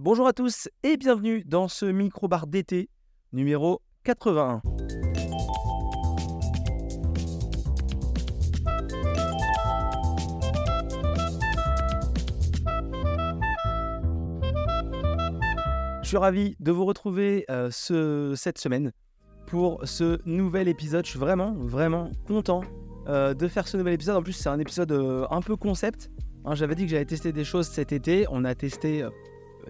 Bonjour à tous et bienvenue dans ce micro-bar d'été numéro 81. Je suis ravi de vous retrouver euh, ce- cette semaine pour ce nouvel épisode. Je suis vraiment, vraiment content euh, de faire ce nouvel épisode. En plus, c'est un épisode euh, un peu concept. Hein, J'avais dit que j'allais tester des choses cet été. On a testé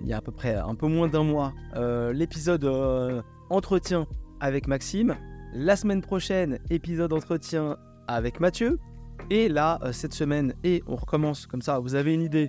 il y a à peu près un peu moins d'un mois euh, l'épisode euh, entretien avec Maxime. La semaine prochaine, épisode entretien avec Mathieu. Et là, euh, cette semaine, et on recommence comme ça, vous avez une idée.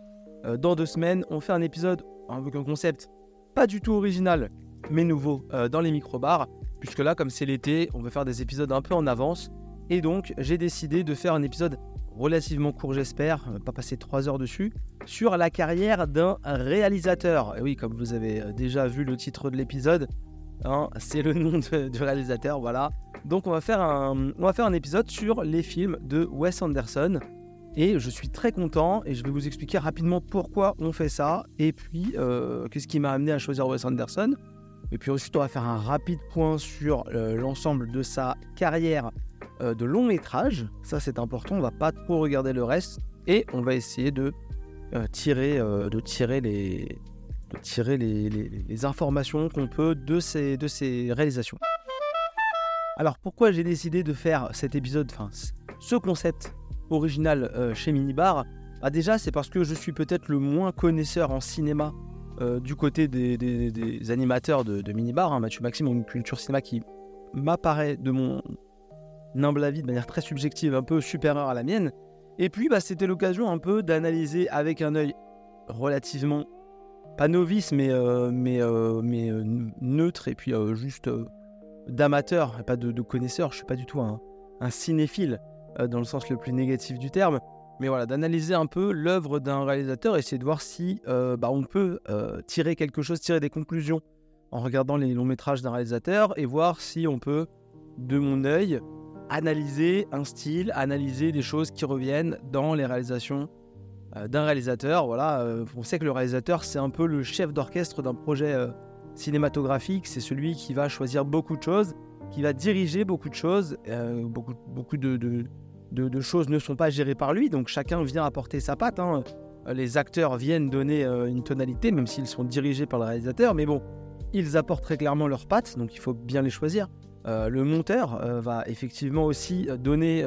dans deux semaines, on fait un épisode avec un concept pas du tout original, mais nouveau dans les micro-bars. Puisque là, comme c'est l'été, on veut faire des épisodes un peu en avance. Et donc, j'ai décidé de faire un épisode relativement court, j'espère, euh, pas passer trois heures dessus, sur la carrière d'un réalisateur. Et oui, comme vous avez euh, déjà vu le titre de l'épisode, hein, c'est le nom du réalisateur, voilà. Donc, on va, faire un, on va faire un épisode sur les films de Wes Anderson. Et je suis très content et je vais vous expliquer rapidement pourquoi on fait ça et puis euh, qu'est-ce qui m'a amené à choisir Wes Anderson. Et puis ensuite, on va faire un rapide point sur l'ensemble de sa carrière euh, de long métrage. Ça, c'est important. On va pas trop regarder le reste et on va essayer de euh, tirer, euh, de tirer les, de tirer les, informations qu'on peut de ces, de ces réalisations. Alors, pourquoi j'ai décidé de faire cet épisode, ce concept original chez Minibar? Bah Déjà, c'est parce que je suis peut-être le moins connaisseur en cinéma du côté des, animateurs de, de Minibar. hein. Mathieu Maxime une culture cinéma qui m'apparaît de mon humble avis de manière très subjective, un peu supérieure à la mienne. Et puis, bah, c'était l'occasion un peu d'analyser avec un œil relativement, pas novice, mais, euh, mais, euh, euh, neutre et puis juste d'amateur, pas de, connaisseur. Je suis pas du tout un, cinéphile dans le sens le plus négatif du terme. Mais voilà, d'analyser un peu l'œuvre d'un réalisateur, essayer de voir si bah, on peut tirer quelque chose, tirer des conclusions en regardant les longs métrages d'un réalisateur et voir si on peut, de mon œil, analyser un style, analyser des choses qui reviennent dans les réalisations euh, d'un réalisateur. Voilà, euh, on sait que le réalisateur, c'est un peu le chef d'orchestre d'un projet euh, cinématographique. C'est celui qui va choisir beaucoup de choses, qui va diriger beaucoup de choses. Beaucoup, beaucoup de, choses ne sont pas gérées par lui, donc chacun vient apporter sa patte. hein. Les acteurs viennent donner une tonalité, même s'ils sont dirigés par le réalisateur, mais bon, ils apportent très clairement leur patte, donc il faut bien les choisir. Euh, le monteur euh, va effectivement aussi euh, donner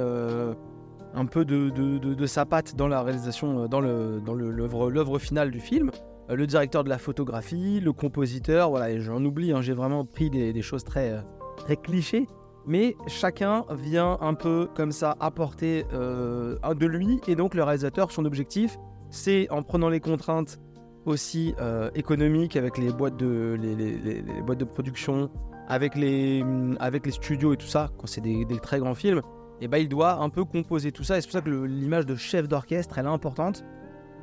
un peu de, sa patte dans la réalisation, dans l'œuvre finale du film. Le directeur de la photographie, le compositeur, voilà, j'en oublie, hein, j'ai vraiment pris des, choses très, très clichés, mais chacun vient un peu comme ça apporter euh, de lui, et donc le réalisateur, son objectif, c'est en prenant les contraintes aussi économiques avec les boîtes de production, avec les, hum, avec les studios et tout ça, quand c'est des, très grands films, et ben il doit un peu composer tout ça. Et c'est pour ça que l'image de chef d'orchestre, elle est importante.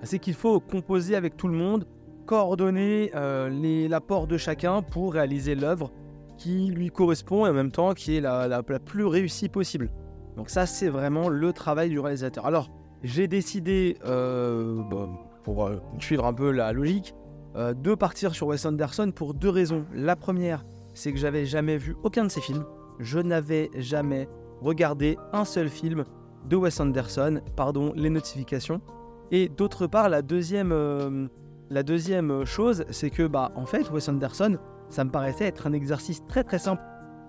C'est qu'il faut composer avec tout le monde, coordonner euh, l'apport de chacun pour réaliser l'œuvre qui lui correspond et en même temps qui est la, plus réussie possible. Donc ça, c'est vraiment le travail du réalisateur. Alors, j'ai décidé, euh, pour euh, suivre un peu la logique, euh, de partir sur Wes Anderson pour deux raisons. La première, c'est que j'avais jamais vu aucun de ses films. Je n'avais jamais regardé un seul film de Wes Anderson, pardon, les notifications. Et d'autre part, la deuxième, euh, la deuxième chose, c'est que, bah, en fait, Wes Anderson, ça me paraissait être un exercice très très simple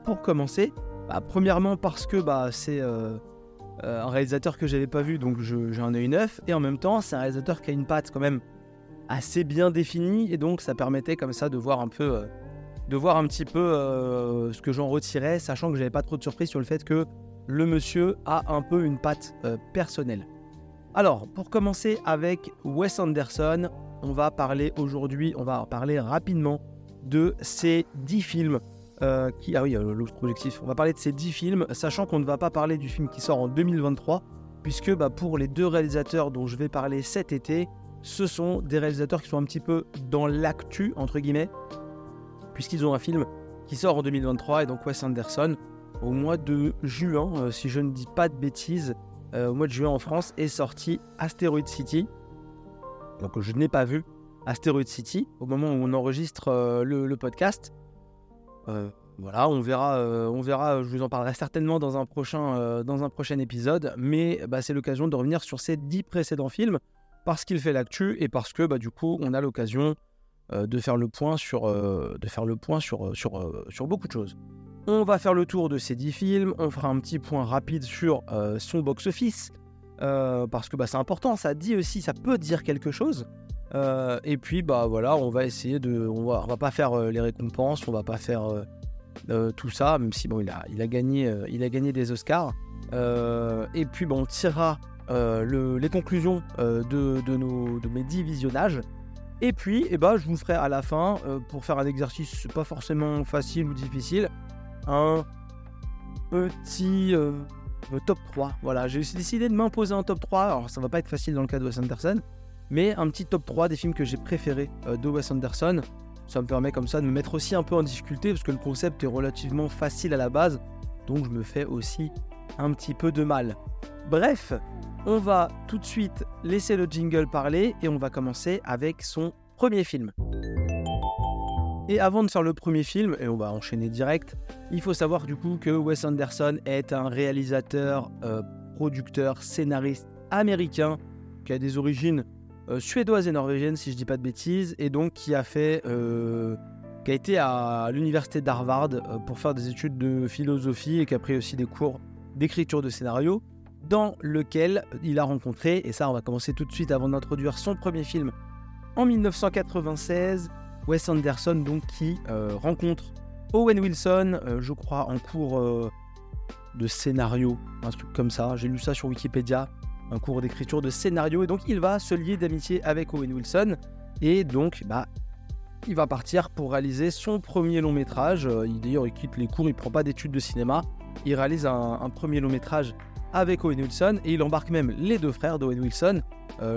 pour commencer. Bah, premièrement, parce que bah, c'est euh, euh, un réalisateur que j'avais pas vu, donc j'ai un œil neuf. Et en même temps, c'est un réalisateur qui a une patte quand même assez bien définie, et donc ça permettait comme ça de voir un peu, de voir un petit peu euh, ce que j'en retirais, sachant que j'avais pas trop de surprise sur le fait que le monsieur a un peu une patte euh, personnelle. Alors, pour commencer avec Wes Anderson, on va parler aujourd'hui, on va parler rapidement de ces 10 films euh. Ah oui, l'autre objectif. On va parler de ces 10 films, sachant qu'on ne va pas parler du film qui sort en 2023, puisque bah, pour les deux réalisateurs dont je vais parler cet été, ce sont des réalisateurs qui sont un petit peu dans l'actu, entre guillemets, puisqu'ils ont un film qui sort en 2023, et donc Wes Anderson, au mois de juin, euh, si je ne dis pas de bêtises, euh, au mois de juin en France, est sorti Asteroid City, donc je n'ai pas vu, Asteroid City au moment où on enregistre le, podcast. voilà, on verra, on verra. Je vous en parlerai certainement dans un prochain, dans un prochain épisode. Mais bah, c'est l'occasion de revenir sur ces dix précédents films parce qu'il fait l'actu et parce que bah, du coup, on a l'occasion de faire le point sur, de faire le point sur, sur, sur beaucoup de choses. On va faire le tour de ces 10 films, on fera un petit point rapide sur euh, son box-office, euh, parce que bah, c'est important, ça dit aussi, ça peut dire quelque chose. Euh, et puis bah voilà, on va essayer de, on va, va pas faire les récompenses, on va pas faire tout ça, même si bon il a, il a gagné, il a gagné des Oscars. et puis bon, on tirera les conclusions de, nos, de mes 10 visionnages. Et puis, eh ben, je vous ferai à la fin, pour faire un exercice pas forcément facile ou difficile, un petit euh, top 3. Voilà, j'ai décidé de m'imposer un top 3. Alors, ça va pas être facile dans le cas de Wes Anderson, mais un petit top 3 des films que j'ai préférés euh, de Wes Anderson. Ça me permet comme ça de me mettre aussi un peu en difficulté parce que le concept est relativement facile à la base, donc je me fais aussi un petit peu de mal. Bref, on va tout de suite laisser le jingle parler et on va commencer avec son premier film. Et avant de faire le premier film, et on va enchaîner direct, il faut savoir du coup que Wes Anderson est un réalisateur, euh, producteur, scénariste américain qui a des origines euh, suédoises et norvégiennes si je dis pas de bêtises, et donc qui a fait, euh, qui a été à l'université d'Harvard pour faire des études de philosophie et qui a pris aussi des cours d'écriture de scénario, dans lequel il a rencontré, et ça on va commencer tout de suite avant d'introduire son premier film en 1996 Wes Anderson donc qui euh, rencontre Owen Wilson, euh, je crois en cours euh, de scénario, un truc comme ça. J'ai lu ça sur Wikipédia, un cours d'écriture de scénario. Et donc il va se lier d'amitié avec Owen Wilson. Et donc bah il va partir pour réaliser son premier long métrage. D'ailleurs il quitte les cours, il prend pas d'études de cinéma. Il réalise un, premier long métrage avec Owen Wilson et il embarque même les deux frères d'Owen Wilson,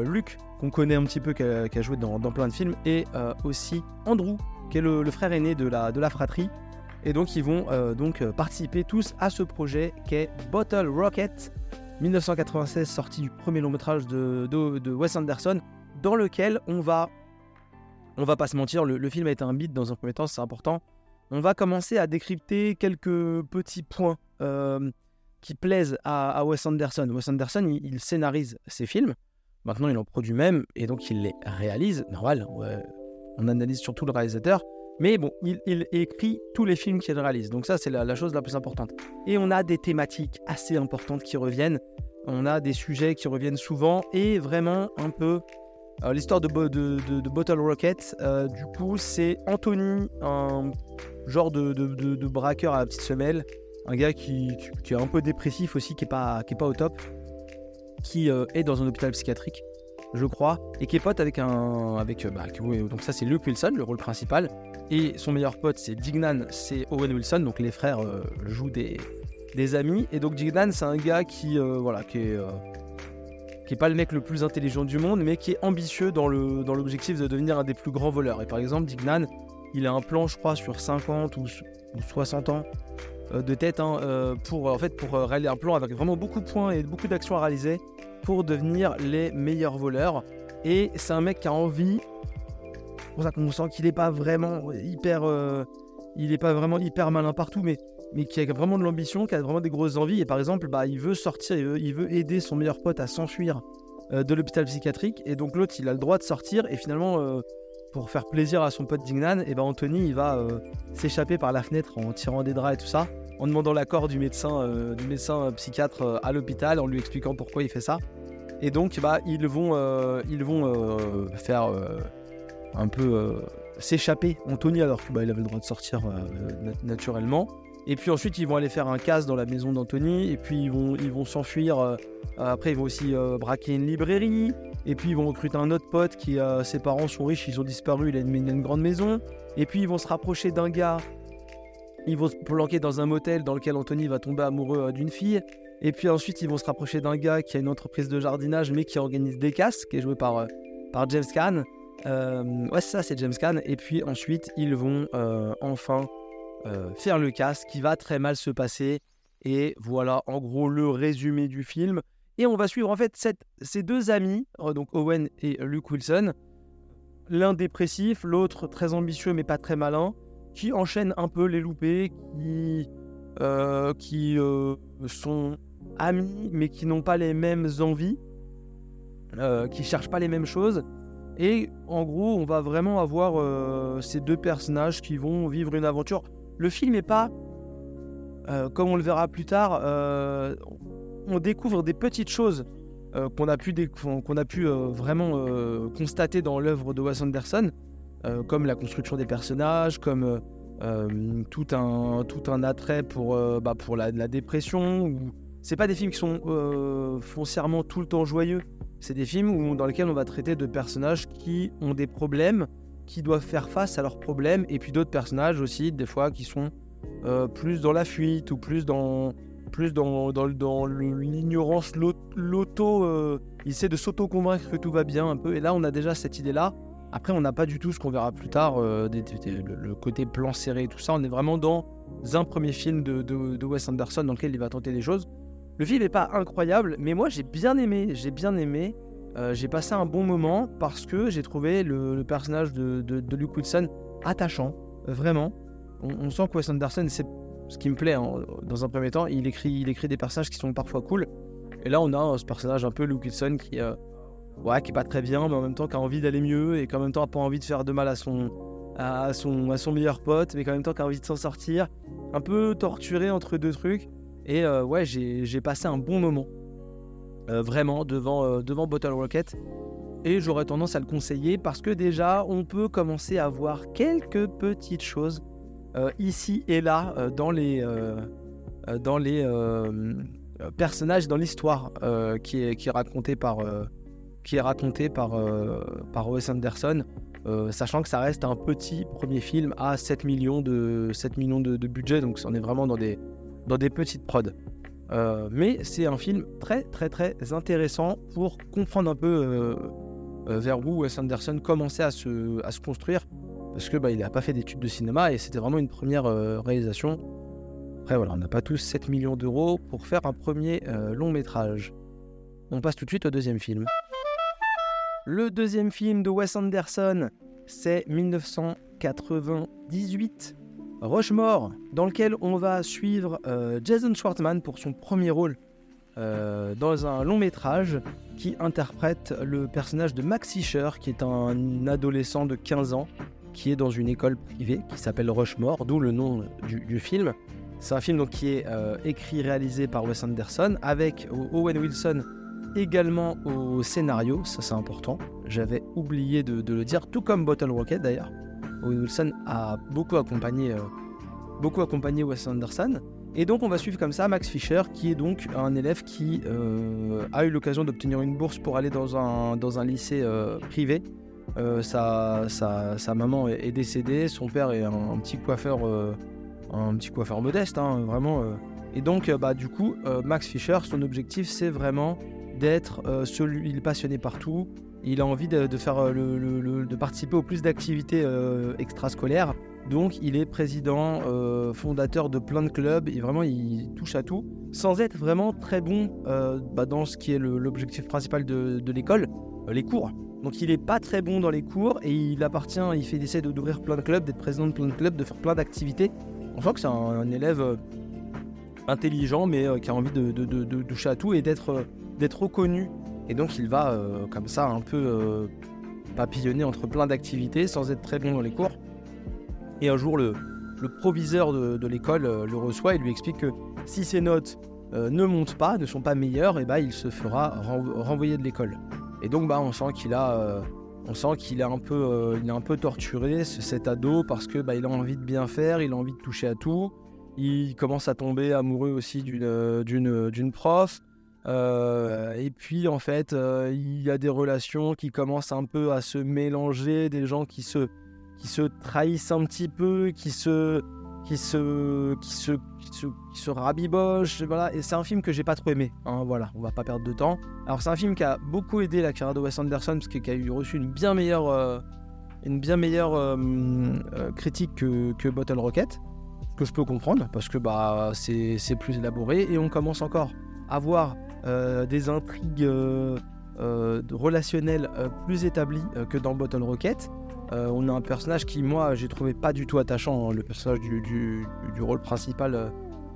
Luke qu'on connaît un petit peu, qui a, joué dans, plein de films, et euh, aussi Andrew, qui est le, frère aîné de la, de la fratrie. Et donc ils vont euh, donc euh, participer tous à ce projet qui est Bottle Rocket, 1996, sorti du premier long métrage de, de, Wes Anderson, dans lequel on va, on va pas se mentir, le, film a été un beat dans un premier temps, c'est important. On va commencer à décrypter quelques petits points qui plaisent à, Wes Anderson. Wes Anderson, il scénarise ses films. Maintenant, il en produit même et donc il les réalise. Normal, on analyse surtout le réalisateur. Mais bon, il, écrit tous les films qu'il réalise. Donc ça, c'est la, chose la plus importante. Et on a des thématiques assez importantes qui reviennent. On a des sujets qui reviennent souvent et vraiment un peu... Euh, l'histoire de, Bottle Rocket, euh, du coup, c'est Anthony, un genre de, braqueur à la petite semelle. Un gars qui, est un peu dépressif aussi, qui n'est pas, qui est pas au top qui euh, est dans un hôpital psychiatrique, je crois, et qui est pote avec un. Avec, euh, bah, donc ça, c'est Luke Wilson, le rôle principal. Et son meilleur pote, c'est Dignan, c'est Owen Wilson. Donc les frères euh, jouent des, des amis. Et donc Dignan, c'est un gars qui, voilà, qui est. qui est pas le mec le plus intelligent du monde, mais qui est ambitieux dans le dans l'objectif de devenir un des plus grands voleurs. Et par exemple, Dignan, il a un plan, je crois, sur 50 ou, 60 ans de tête hein, pour en fait pour réaliser un plan avec vraiment beaucoup de points et beaucoup d'actions à réaliser pour devenir les meilleurs voleurs. Et c'est un mec qui a envie. C'est pour ça qu'on sent qu'il n'est pas vraiment hyper. Euh, il est pas vraiment hyper malin partout, mais, mais qui a vraiment de l'ambition, qui a vraiment des grosses envies. Et par exemple, bah, il veut sortir, il veut, aider son meilleur pote à s'enfuir euh, de l'hôpital psychiatrique. Et donc l'autre, il a le droit de sortir. Et finalement, euh, pour faire plaisir à son pote Dignan, et ben Anthony, il va s'échapper par la fenêtre en tirant des draps et tout ça en demandant l'accord du médecin, euh, du médecin euh, psychiatre euh, à l'hôpital, en lui expliquant pourquoi il fait ça. Et donc, bah, ils vont, faire un peu s'échapper Anthony alors qu'il bah, avait le droit de sortir naturellement. Et puis ensuite, ils vont aller faire un casse dans la maison d'Anthony. Et puis, ils vont, s'enfuir. après, ils vont aussi braquer une librairie. Et puis, ils vont recruter un autre pote qui, ses parents sont riches, ils ont disparu, il a une, une grande maison. Et puis, ils vont se rapprocher d'un gars ils vont se planquer dans un motel dans lequel Anthony va tomber amoureux euh, d'une fille. Et puis ensuite, ils vont se rapprocher d'un gars qui a une entreprise de jardinage, mais qui organise des casses, qui est joué par, euh, par James Caan. Euh, ouais, ça, c'est James Caan. Et puis ensuite, ils vont enfin faire le casse, qui va très mal se passer. Et voilà, en gros, le résumé du film. Et on va suivre en fait ces deux amis, donc Owen et Luke Wilson, l'un dépressif, l'autre très ambitieux mais pas très malin, qui enchaînent un peu les loupés, qui, euh, euh, sont amis mais qui n'ont pas les mêmes envies, euh, qui cherchent pas les mêmes choses. Et en gros, on va vraiment avoir ces deux personnages qui vont vivre une aventure. Le film n'est pas, comme on le verra plus tard, on découvre des petites choses qu'on a pu, qu'on a pu vraiment constater dans l'œuvre de Wes Anderson, comme la construction des personnages, comme tout, un, tout un attrait pour, bah, pour la, la dépression. Ou... C'est pas des films qui sont foncièrement tout le temps joyeux. C'est des films où, dans lesquels on va traiter de personnages qui ont des problèmes, qui doivent faire face à leurs problèmes, et puis d'autres personnages aussi, des fois, qui sont plus dans la fuite ou plus dans, plus dans, dans, l'ignorance, l'auto. Euh, il essaie de s'auto-convaincre que tout va bien un peu. Et là, on a déjà cette idée-là. Après, on n'a pas du tout ce qu'on verra plus tard, euh, le, côté plan serré, tout ça. On est vraiment dans un premier film de, Wes Anderson dans lequel il va tenter des choses. Le film n'est pas incroyable, mais moi j'ai bien aimé. J'ai bien aimé. Euh, j'ai passé un bon moment parce que j'ai trouvé le, personnage de, Luke Wilson attachant, vraiment. On, sent que Wes Anderson, c'est ce qui me plaît hein, dans un premier temps. Il écrit, il écrit des personnages qui sont parfois cool. Et là, on a euh, ce personnage un peu Luke Wilson qui, ouais, qui est pas très bien, mais en même temps qui a envie d'aller mieux et qui en même temps a pas envie de faire de mal à son, à son, à son meilleur pote, mais en même temps qui a envie de s'en sortir. Un peu torturé entre deux trucs. Et euh, ouais, j'ai passé un bon moment. vraiment devant, devant Bottle Rocket. Et j'aurais tendance à le conseiller parce que déjà, on peut commencer à voir quelques petites choses euh, ici et là euh, dans les, euh, dans les personnages, dans l'histoire qui est racontée par, qui est raconté par, par Wes Anderson. sachant que ça reste un petit premier film à 7 millions de, 7 millions de, budget, donc on est vraiment dans des, dans des petites prods. mais c'est un film très très très intéressant pour comprendre un peu vers où Wes Anderson commençait à se, à se construire parce que bah, n'a pas fait d'études de cinéma et c'était vraiment une première euh, réalisation. Après voilà, on n'a pas tous 7 millions d'euros pour faire un premier euh, long métrage. On passe tout de suite au deuxième film. Le deuxième film de Wes Anderson, c'est 1998, Rushmore, dans lequel on va suivre euh, Jason Schwartzman pour son premier rôle dans un long métrage qui interprète le personnage de Max Fisher, qui est un adolescent de 15 ans qui est dans une école privée qui s'appelle Rushmore, d'où le nom du, film. C'est un film donc, qui est euh, écrit réalisé par Wes Anderson avec Owen Wilson également au scénario, ça c'est important. J'avais oublié de, le dire, tout comme Bottle Rocket d'ailleurs. Wilson a beaucoup accompagné, euh, beaucoup accompagné Wes Anderson. Et donc on va suivre comme ça Max Fisher, qui est donc un élève qui euh, a eu l'occasion d'obtenir une bourse pour aller dans un, dans un lycée privé euh, sa, sa, maman est, décédée, son père est un, petit coiffeur, euh, un petit coiffeur modeste, hein, vraiment. Euh. Et donc, bah, du coup, Max Fischer, son objectif, c'est vraiment d'être celui, il est passionné partout. Il a envie de, faire le, de participer au plus d'activités extrascolaires. Donc, il est président, fondateur de plein de clubs et vraiment, il touche à tout, sans être vraiment très bon bah, dans ce qui est l'objectif principal de, l'école, les cours. Donc il est pas très bon dans les cours et il appartient, il fait essaie d'ouvrir plein de clubs, d'être président de plein de clubs, de faire plein d'activités. On sent que c'est un, élève euh, intelligent mais euh, qui a envie de, toucher à tout et d'être euh, d'être reconnu. Et donc il va comme ça un peu papillonner entre plein d'activités sans être très bon dans les cours. Et un jour le, proviseur de, l'école le reçoit et lui explique que si ses notes ne montent pas, ne sont pas meilleures, et eh ben, il se fera renvoyer de l'école. Et donc, bah, on sent qu'il a, euh, on sent qu'il est un peu, euh, il est un peu torturé cet ado parce que bah, il a envie de bien faire, il a envie de toucher à tout. Il commence à tomber amoureux aussi d'une, euh, et puis en fait, il y a des relations qui commencent un peu à se mélanger, des gens qui se, qui se trahissent un petit peu, qui se, qui se, qui se, qui se, rabiboche. Voilà. Et c'est un film que j'ai pas trop aimé. Hein, voilà, on va pas perdre de temps. Alors, c'est un film qui a beaucoup aidé la carrière de Wes Anderson, parce qu'il a eu reçu une bien meilleure, euh, une bien meilleure euh, euh, critique que, que, Bottle Rocket. Que je peux comprendre, parce que bah, c'est plus élaboré. Et on commence encore à voir des intrigues relationnel plus établi que dans Bottle Rocket. on a un personnage qui, moi, j'ai trouvé pas du tout attachant, hein, le personnage du, rôle principal,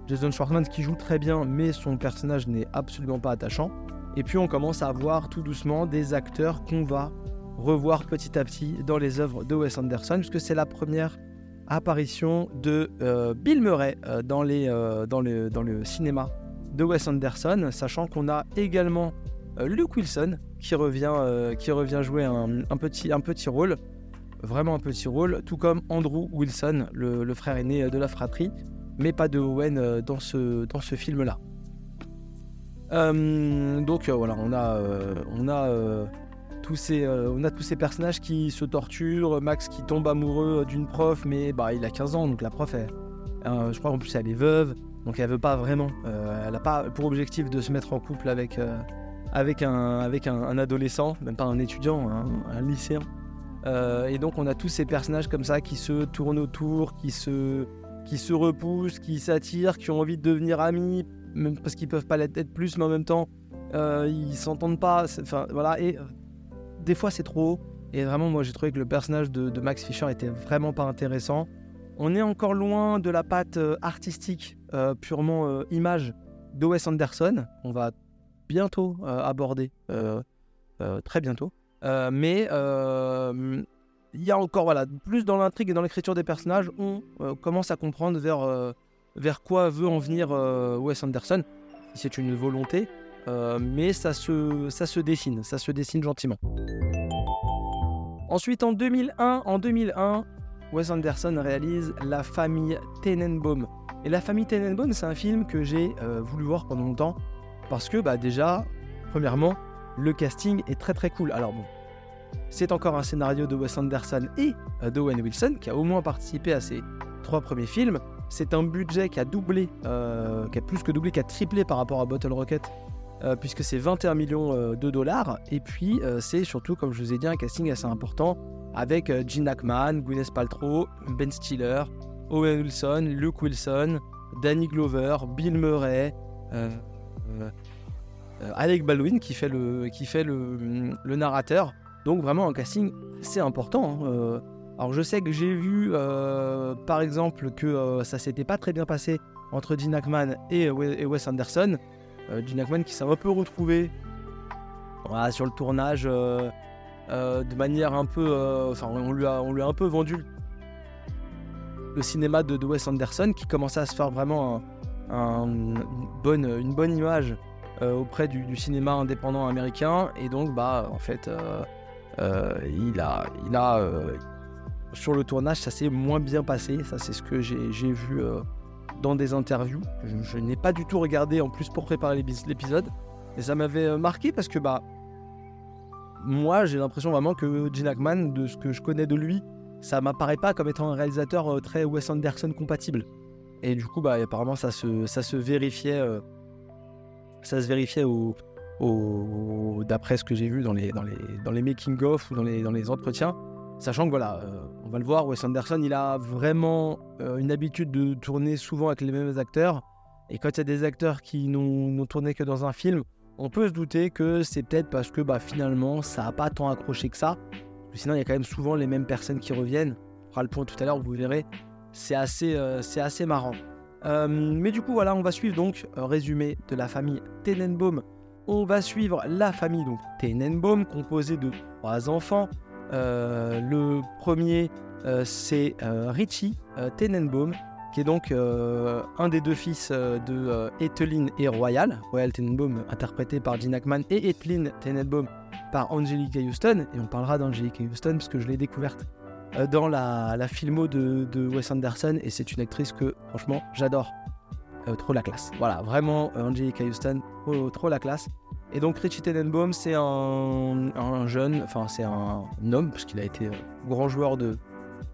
Jason Schwartzman, qui joue très bien, mais son personnage n'est absolument pas attachant. Et puis on commence à voir tout doucement des acteurs qu'on va revoir petit à petit dans les œuvres de Wes Anderson, puisque c'est la première apparition de euh, Bill Murray euh, euh, dans le cinéma de Wes Anderson, sachant qu'on a également Luke Wilson qui revient, qui revient jouer un, petit, un petit rôle, vraiment un petit rôle, tout comme Andrew Wilson, le, frère aîné de la fratrie, mais pas de Owen dans ce, dans ce film-là. donc voilà, on a, on a tous ces, euh, on a tous ces personnages qui se torturent, Max qui tombe amoureux d'une prof, mais bah, il a 15 ans, donc la prof, euh, je crois en plus elle est veuve, donc elle veut pas vraiment, euh, elle n'a pas pour objectif de se mettre en couple avec, avec, un, avec un, adolescent, même pas un étudiant, un, lycéen. et donc on a tous ces personnages comme ça qui se tournent autour, qui se, qui se repoussent, qui s'attirent, qui ont envie de devenir amis, même parce qu'ils peuvent pas l'être plus, mais en même temps ils s'entendent pas. Enfin voilà, et des fois c'est trop. Et vraiment, moi j'ai trouvé que le personnage de, Max Fisher était vraiment pas intéressant. On est encore loin de la patte euh, artistique, euh, purement euh, image Wes Anderson. On va bientôt aborder, très bientôt. mais il y a encore, voilà, plus dans l'intrigue et dans l'écriture des personnages, on commence à comprendre vers, quoi veut en venir Wes Anderson. C'est une volonté, euh, mais ça se, ça se dessine, ça se dessine gentiment. Ensuite, en 2001, en 2001, Wes Anderson réalise La famille Tenenbaum. Et La famille Tenenbaum, c'est un film que j'ai euh, voulu voir pendant longtemps parce que, bah, déjà, premièrement, le casting est très très cool. Alors bon, c'est encore un scénario de Wes Anderson et euh, de Owen Wilson qui a au moins participé à ces trois premiers films. C'est un budget qui a doublé, qui a plus que doublé, qui a triplé par rapport à Bottle Rocket euh, puisque c'est 21 millions euh, de dollars. Et puis, euh, c'est surtout, comme je vous ai dit, un casting assez important avec Gene Hackman, Gwyneth Paltrow, Ben Stiller, Owen Wilson, Luke Wilson, Danny Glover, Bill Murray, Alec Baldwin qui fait le, qui fait le, narrateur. Donc, vraiment, un casting, c'est important. Hein, alors, je sais que j'ai vu, par exemple, que ça s'était pas très bien passé entre Gene Hackman et Wes Anderson euh, Gene qui s'est un peu retrouvé sur le tournage euh, euh, de manière un peu. Enfin, on, lui a, on lui a un peu vendu le cinéma de, Wes Anderson qui commençait à se faire vraiment une, bonne, une bonne image auprès du, cinéma indépendant américain. Et donc, bah, en fait, il a. Il a sur le tournage, ça s'est moins bien passé. Ça, c'est ce que j'ai vu dans des interviews. Je, n'ai pas du tout regardé en plus pour préparer l'épisode. Et ça m'avait euh, marqué parce que bah moi j'ai l'impression vraiment que Gene Hackman, de ce que je connais de lui, ça m'apparaît pas comme étant un réalisateur euh, très Wes Anderson compatible. Et du coup bah apparemment ça se, vérifiait euh, ça se au d'après ce que j'ai vu dans les, making of ou dans les entretiens Sachant que voilà, euh, on va le voir, Wes Anderson, il a vraiment euh, une habitude de tourner souvent avec les mêmes acteurs. Et quand il y a des acteurs qui n'ont tourné que dans un film, on peut se douter que c'est peut-être parce que bah, finalement, ça n'a pas tant accroché que ça. Sinon, il y a quand même souvent les mêmes personnes qui reviennent. On fera le point tout à l'heure, vous verrez. C'est assez, euh, c'est assez marrant. mais du coup, voilà, on va suivre donc résumé de la famille Tenenbaum. On va suivre la famille donc Tenenbaum, composée de trois enfants, le premier, euh, c'est euh, Richie Tenenbaum, qui est donc un des deux fils de Etheline et Royal. Royal Tenenbaum, interprété par Gene Hackman, et Etheline Tenenbaum par Angelica Houston. Et on parlera d'Angelica Houston, puisque je l'ai découverte dans la, filmo de, de, Wes Anderson, et c'est une actrice que, franchement, j'adore. trop la classe. Voilà, vraiment, Angelica Houston, trop la classe. Et donc Richie Tenenbaum, c'est un, jeune, enfin c'est un homme, parce qu'il a été grand joueur de,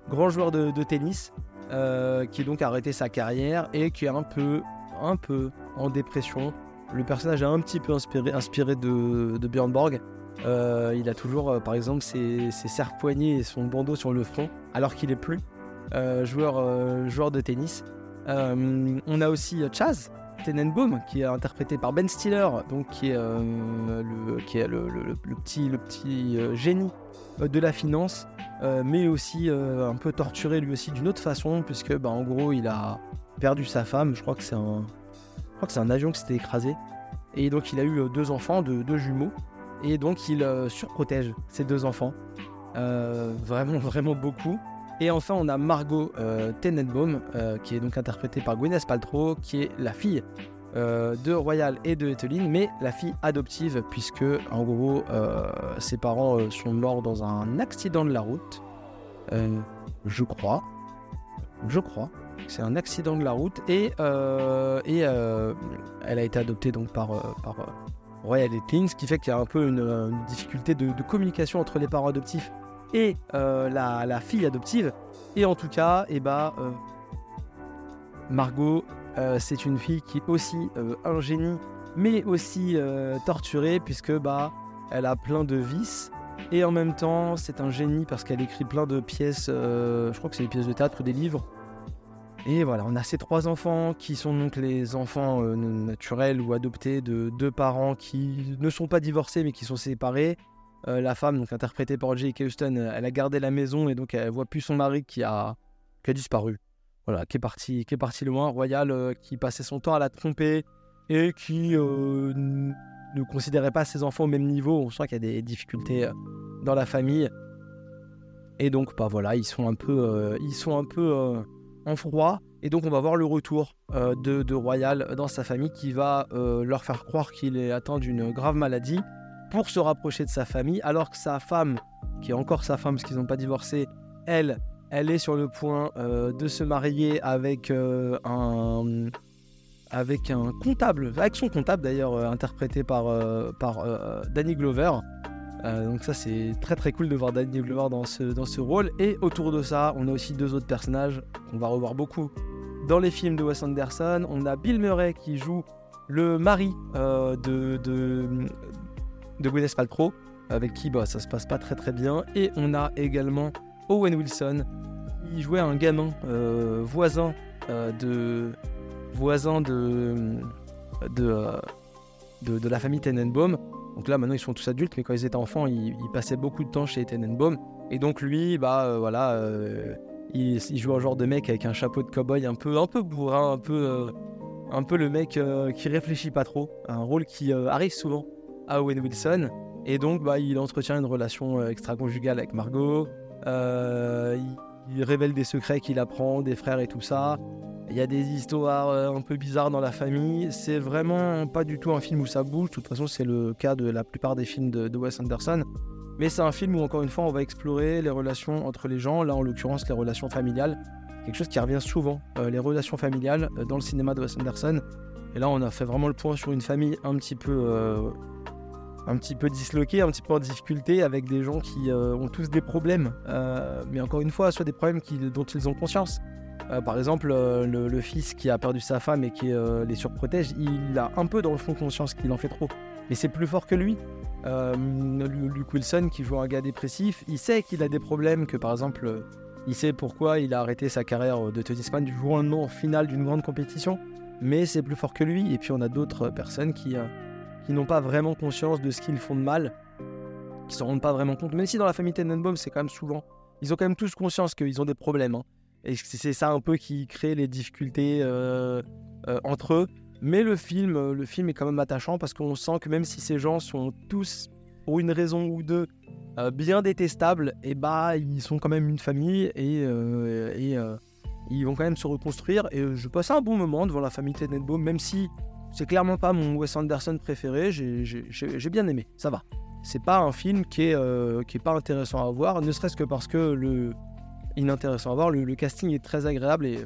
grand joueur de, tennis, euh, qui donc a arrêté sa carrière et qui est un peu, un peu en dépression. Le personnage est un petit peu inspiré, inspiré de, de Björn Borg. Euh, il a toujours, euh, par exemple, ses, ses serre-poignets et son bandeau sur le front, alors qu'il est plus joueur, joueur de tennis. on a aussi Chaz, Tenenbaum, qui est interprété par Ben Stiller, donc qui est, le, petit, petit génie de la finance, mais aussi un peu torturé lui aussi d'une autre façon, puisque bah, en gros il a perdu sa femme, je crois que c'est un, je crois que c'est un avion qui s'était écrasé, et donc il a eu deux enfants, deux, deux jumeaux, et donc il surprotège ses deux enfants, vraiment vraiment beaucoup. Et enfin, on a Margot euh, Tenenbaum, euh, qui est donc interprétée par Gwyneth Paltrow, qui est la fille euh, de Royal et de Etheline, mais la fille adoptive, puisque en gros, ses parents sont morts dans un accident de la route. je crois. Je crois. C'est un accident de la route. Et, et elle a été adoptée donc par, par Royal Etheline, ce qui fait qu'il y a un peu une, difficulté de communication entre les parents adoptifs et euh, la, fille adoptive. Et en tout cas, eh ben, euh, Margot, euh, c'est une fille qui est aussi un génie, mais aussi torturée, puisque bah, elle a plein de vices. Et en même temps, c'est un génie parce qu'elle écrit plein de pièces, je crois que c'est des pièces de théâtre ou des livres. Et voilà, on a ces trois enfants qui sont donc les enfants naturels ou adoptés de deux parents qui ne sont pas divorcés mais qui sont séparés euh, la femme, donc interprétée par J.K. Houston, euh, elle a gardé la maison et donc elle voit plus son mari qui a, qui a disparu. Voilà, qui est parti, qui est parti loin. Royal, euh, qui passait son temps à la tromper et qui ne considérait pas ses enfants au même niveau. On sent qu'il y a des difficultés dans la famille. Et donc, bah voilà, ils sont un peu, ils sont un peu en froid. Et donc, on va voir le retour de, de, Royal dans sa famille qui va leur faire croire qu'il est atteint d'une grave maladie pour se rapprocher de sa famille, alors que sa femme, qui est encore sa femme parce qu'ils n'ont pas divorcé, elle, elle est sur le point euh, de se marier avec euh, un avec un comptable, avec son comptable d'ailleurs euh, interprété par, par Danny Glover. donc ça c'est très très cool de voir Danny Glover dans ce, dans ce rôle. Et autour de ça, on a aussi deux autres personnages qu'on va revoir beaucoup dans les films de Wes Anderson. On a Bill Murray qui joue le mari de, de Gwyneth Paltrow, avec qui bah, ça se passe pas très très bien. Et on a également Owen Wilson, qui jouait un gamin euh, voisin euh, de voisin de euh, de, de, la famille Tenenbaum. Donc là maintenant ils sont tous adultes, mais quand ils étaient enfants, ils, passaient beaucoup de temps chez Tenenbaum. Et donc lui, bah voilà, il, il, joue un genre de mec avec un chapeau de cowboy un peu un peu bourrin, un peu un peu le mec qui réfléchit pas trop, un rôle qui arrive souvent à Owen Wilson. Et donc, bah, il entretient une relation euh, extra-conjugale avec Margot. Euh, il, révèle des secrets qu'il apprend, des frères et tout ça. Il y a des histoires euh, un peu bizarres dans la famille. C'est vraiment pas du tout un film où ça bouge. De toute façon, c'est le cas de la plupart des films de, Wes Anderson. Mais c'est un film où, encore une fois, on va explorer les relations entre les gens. Là, en l'occurrence, les relations familiales. Quelque chose qui revient souvent, les relations familiales dans le cinéma de Wes Anderson. Et là, on a fait vraiment le point sur une famille un petit peu un petit peu disloqué, un petit peu en difficulté avec des gens qui euh, ont tous des problèmes. Euh, mais encore une fois, soit des problèmes dont ils ont conscience. Euh, par exemple, le, fils qui a perdu sa femme et qui les surprotège, il a un peu dans le fond conscience qu'il en fait trop. Mais c'est plus fort que lui. Luke Wilson, qui joue un gars dépressif, il sait qu'il a des problèmes, que par exemple, il sait pourquoi il a arrêté sa carrière de tennisman du jour au lendemain en finale d'une grande compétition. Mais c'est plus fort que lui. Et puis on a d'autres personnes qui qui n'ont pas vraiment conscience de ce qu'ils font de mal, qui s'en rendent pas vraiment compte. Même si dans la famille Tenenbaum, c'est quand même souvent, ils ont quand même tous conscience qu'ils ont des problèmes. Hein. Et c'est ça un peu qui crée les difficultés euh, euh, entre eux. Mais le film, euh, le film est quand même attachant parce qu'on sent que même si ces gens sont tous, pour une raison ou deux, bien détestables, et eh bah ils sont quand même une famille et, ils vont quand même se reconstruire. Et je passe un bon moment devant la famille Tenenbaum, même si c'est clairement pas mon Wes Anderson préféré, j'ai bien aimé, ça va. C'est pas un film qui est, euh, qui est pas intéressant à voir, ne serait-ce que parce que le inintéressant à voir, le, casting est très agréable et,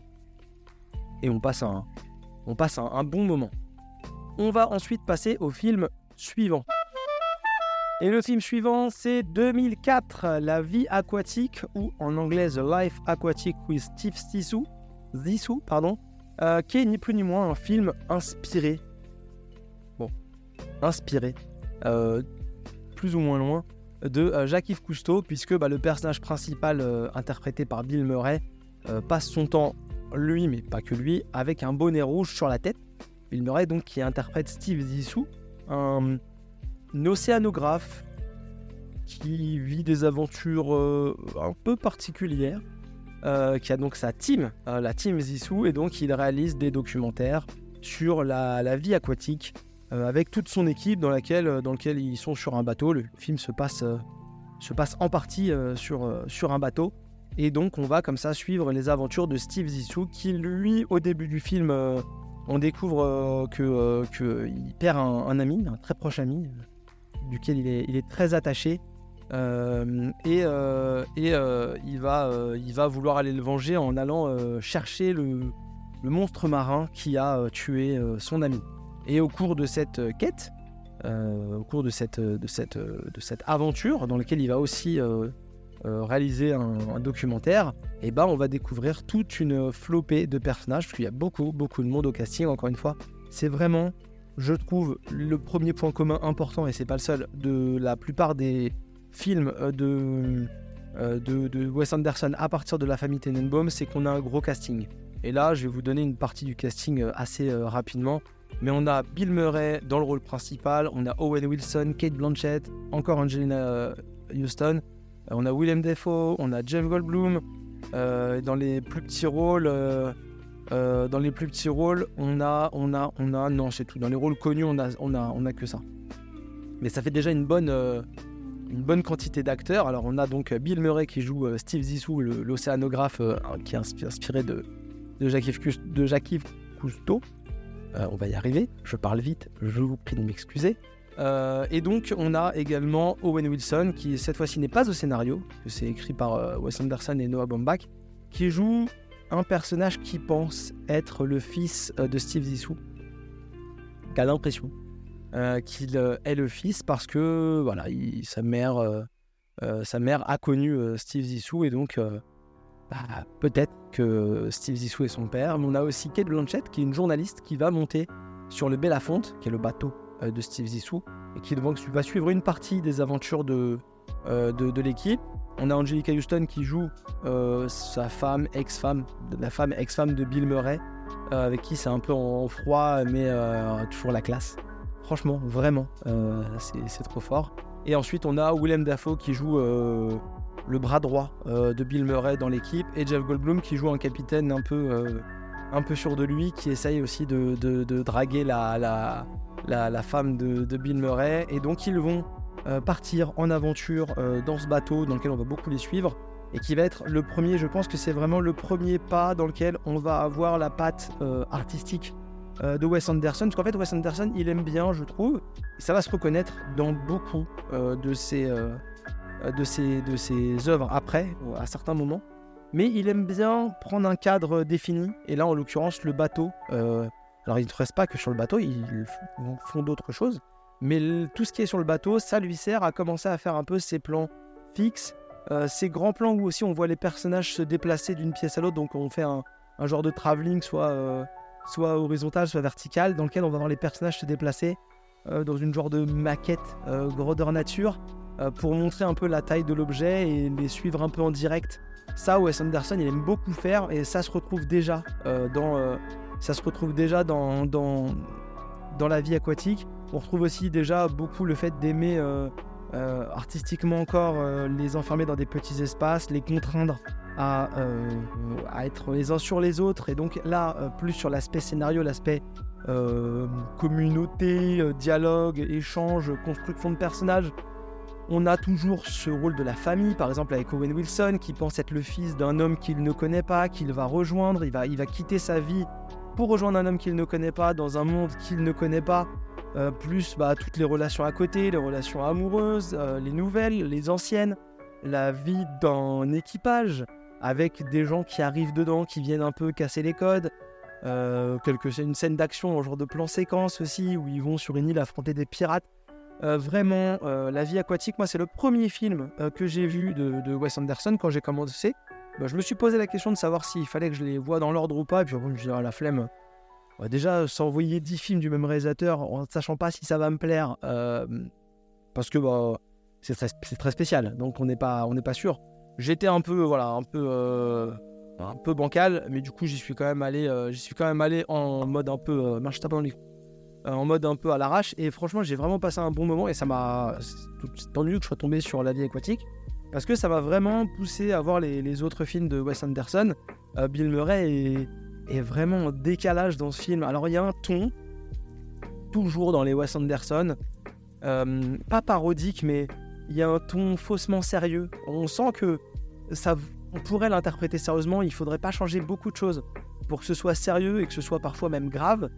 et on passe, un, on passe un, bon moment. On va ensuite passer au film suivant. Et le film suivant, c'est 2004, La vie aquatique, ou en anglais The Life Aquatic with Steve Zissou, Zissou pardon, euh, qui est ni plus ni moins un film inspiré. Bon, inspiré, euh, plus ou moins loin, de euh, Jacques-Yves Cousteau, puisque bah, le personnage principal interprété par Bill Murray passe son temps, lui, mais pas que lui, avec un bonnet rouge sur la tête. Bill Murray, donc, qui interprète Steve Zissou, un, océanographe qui vit des aventures un peu particulières, qui a donc sa team, la team Zissou, et donc il réalise des documentaires sur la, vie aquatique avec toute son équipe dans laquelle, dans lequel ils sont sur un bateau. Le film se passe, se passe en partie sur, sur un bateau. Et donc on va comme ça suivre les aventures de Steve Zissou qui lui au début du film euh, on découvre euh, que euh, qu'il perd un, ami, un très proche ami, duquel il est, il est très attaché. Et, et il, va, il va vouloir aller le venger en allant chercher le, monstre marin qui a tué son ami. Et au cours de cette quête, au cours de cette, de, cette, de cette aventure dans laquelle il va aussi euh, réaliser un, documentaire, et eh ben on va découvrir toute une flopée de personnages, parce qu'il y a beaucoup, beaucoup de monde au casting, encore une fois. C'est vraiment, je trouve, le premier point commun important, et c'est pas le seul, de la plupart des films euh, euh, de, de, Wes Anderson à partir de la famille Tenenbaum, c'est qu'on a un gros casting. Et là, je vais vous donner une partie du casting assez rapidement. Mais on a Bill Murray dans le rôle principal, on a Owen Wilson, Kate Blanchett, encore Angelina Houston, euh, on a William Defoe, on a Jeff Goldblum. Euh, dans les plus petits rôles, euh, dans les plus petits rôles, on a, on a, on a, non, c'est tout. Dans les rôles connus, on a, on a, on a que ça. Mais ça fait déjà une bonne, une bonne quantité d'acteurs. Alors on a donc Bill Murray qui joue Steve Zissou, l'océanographe qui est inspiré de, de Jacques-Yves Cousteau. on va y arriver. Je parle vite. Je vous prie de m'excuser. Euh, et donc, on a également Owen Wilson, qui cette fois-ci n'est pas au scénario, c'est écrit par euh, Wes Anderson et Noah Baumbach, qui joue un personnage qui pense être le fils euh, de Steve Zissou, qui a l'impression qu'il est le fils parce que voilà, sa, mère, sa mère a connu Steve Zissou et donc bah, peut-être que Steve Zissou est son père. Mais on a aussi Kate Blanchett, qui est une journaliste qui va monter sur le Belafonte, qui est le bateau euh, de Steve Zissou, et qui donc va suivre une partie des aventures de, euh, de, l'équipe. On a Angelica Houston qui joue euh, sa femme, ex-femme, la femme ex-femme de Bill Murray, avec qui c'est un peu en froid, mais toujours la classe. Franchement, vraiment, c'est trop fort. Et ensuite, on a Willem Dafoe qui joue le bras droit de Bill Murray dans l'équipe, et Jeff Goldblum qui joue un capitaine un peu, un peu sûr de lui, qui essaye aussi de, draguer la, la, la, femme de, Bill Murray. Et donc ils vont euh, partir en aventure euh, dans ce bateau dans lequel on va beaucoup les suivre. Et qui va être le premier, je pense que c'est vraiment le premier pas dans lequel on va avoir la patte euh, artistique de Wes Anderson. Parce qu'en fait, Wes Anderson, il aime bien, je trouve, ça va se reconnaître dans beaucoup de, ses, de, ses, de ses œuvres après, à certains moments mais il aime bien prendre un cadre défini, et là en l'occurrence le bateau, alors, ils ne restent pas que sur le bateau, ils font d'autres choses. Mais tout ce qui est sur le bateau, ça lui sert à commencer à faire un peu ses plans fixes, euh, ces grands plans où aussi on voit les personnages se déplacer d'une pièce à l'autre. Donc, on fait un, genre de travelling, soit, euh, soit horizontal, soit vertical, dans lequel on va voir les personnages se déplacer euh, dans une genre de maquette grandeur nature pour montrer un peu la taille de l'objet et les suivre un peu en direct. Ça, Wes Anderson, il aime beaucoup faire et ça se retrouve déjà dans ça se retrouve déjà dans, dans, dans la vie aquatique. On retrouve aussi déjà beaucoup le fait d'aimer euh, euh, artistiquement encore euh, les enfermer dans des petits espaces, les contraindre à, à, être les uns sur les autres. Et donc là, plus sur l'aspect scénario, l'aspect communauté, dialogue, échange, construction de personnages. On a toujours ce rôle de la famille, par exemple avec Owen Wilson, qui pense être le fils d'un homme qu'il ne connaît pas, qu'il va rejoindre, il va, il va quitter sa vie pour rejoindre un homme qu'il ne connaît pas dans un monde qu'il ne connaît pas, euh, plus bah, toutes les relations à côté, les relations amoureuses, euh, les nouvelles, les anciennes, la vie d'un équipage avec des gens qui arrivent dedans, qui viennent un peu casser les codes. Euh, une scène d'action, un genre de plan séquence aussi, où ils vont sur une île affronter des pirates. vraiment, la vie aquatique, moi c'est le premier film que j'ai vu de, Wes Anderson quand j'ai commencé. Bah, je me suis posé la question de savoir s'il fallait que je les vois dans l'ordre ou pas. Et puis je me suis dit, la flemme. Déjà, s'envoyer 10 films du même réalisateur en ne sachant pas si ça va me plaire, euh, parce que bah, c'est très, spécial, donc on n'est pas, on pas sûr. J'étais un peu, voilà, un peu, euh, un peu bancal, mais du coup j'y suis quand même allé, j'y suis quand même allé en mode un peu, marche tape dans les en mode un peu à l'arrache. Et franchement, j'ai vraiment passé un bon moment et ça m'a. tant mieux que je sois tombé sur La vie aquatique parce que ça m'a vraiment poussé à voir les, autres films de Wes Anderson. Bill Murray est, est, vraiment en décalage dans ce film. Alors, il y a un ton, toujours dans les Wes Anderson, pas parodique, mais il y a un ton faussement sérieux. On sent que ça, on pourrait l'interpréter sérieusement, il faudrait pas changer beaucoup de choses pour que ce soit sérieux et que ce soit parfois même grave.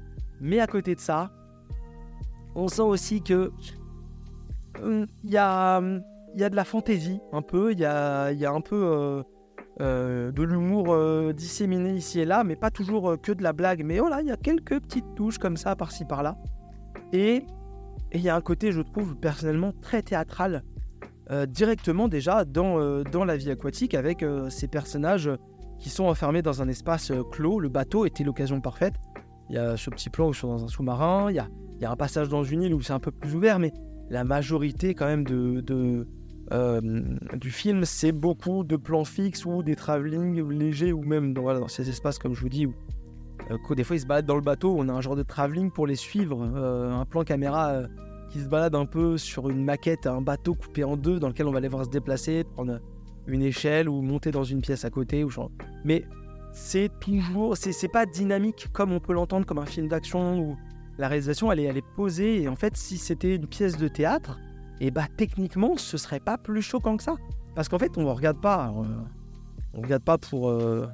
Mais à côté de ça, on sent aussi que hum, il y, a, y, de la fantaisie un peu, il y a, y a, un peu euh, euh, de l'humour euh, disséminé ici et là, mais pas toujours que de la blague. Mais voilà, il y a quelques petites touches comme ça par-ci par-là. Et il y a un côté, je trouve personnellement très théâtral euh, directement déjà dans, euh, dans la vie aquatique avec euh, ces personnages qui sont enfermés dans un espace clos. Le bateau était l'occasion parfaite. Il y a ce petit plan où ils sont dans un sous-marin, il y a, y a un passage dans une île où c'est un peu plus ouvert, mais la majorité quand même de, de du film, c'est beaucoup de plans fixes ou des travelling légers ou même dans, ces espaces, comme je vous dis, où des fois ils se baladent dans le bateau, on a un genre de travelling pour les suivre, un plan caméra qui se balade un peu sur une maquette, un bateau coupé en deux dans lequel on va aller voir se déplacer, prendre une échelle ou monter dans une pièce à côté. Mais c'est toujours, c'est pas dynamique comme on peut l'entendre comme un film d'action où la réalisation elle est posée. Et en fait, si c'était une pièce de théâtre, et eh bah techniquement, ce serait pas plus choquant que ça. Parce qu'en fait, on regarde pas, euh, on regarde pas pour euh,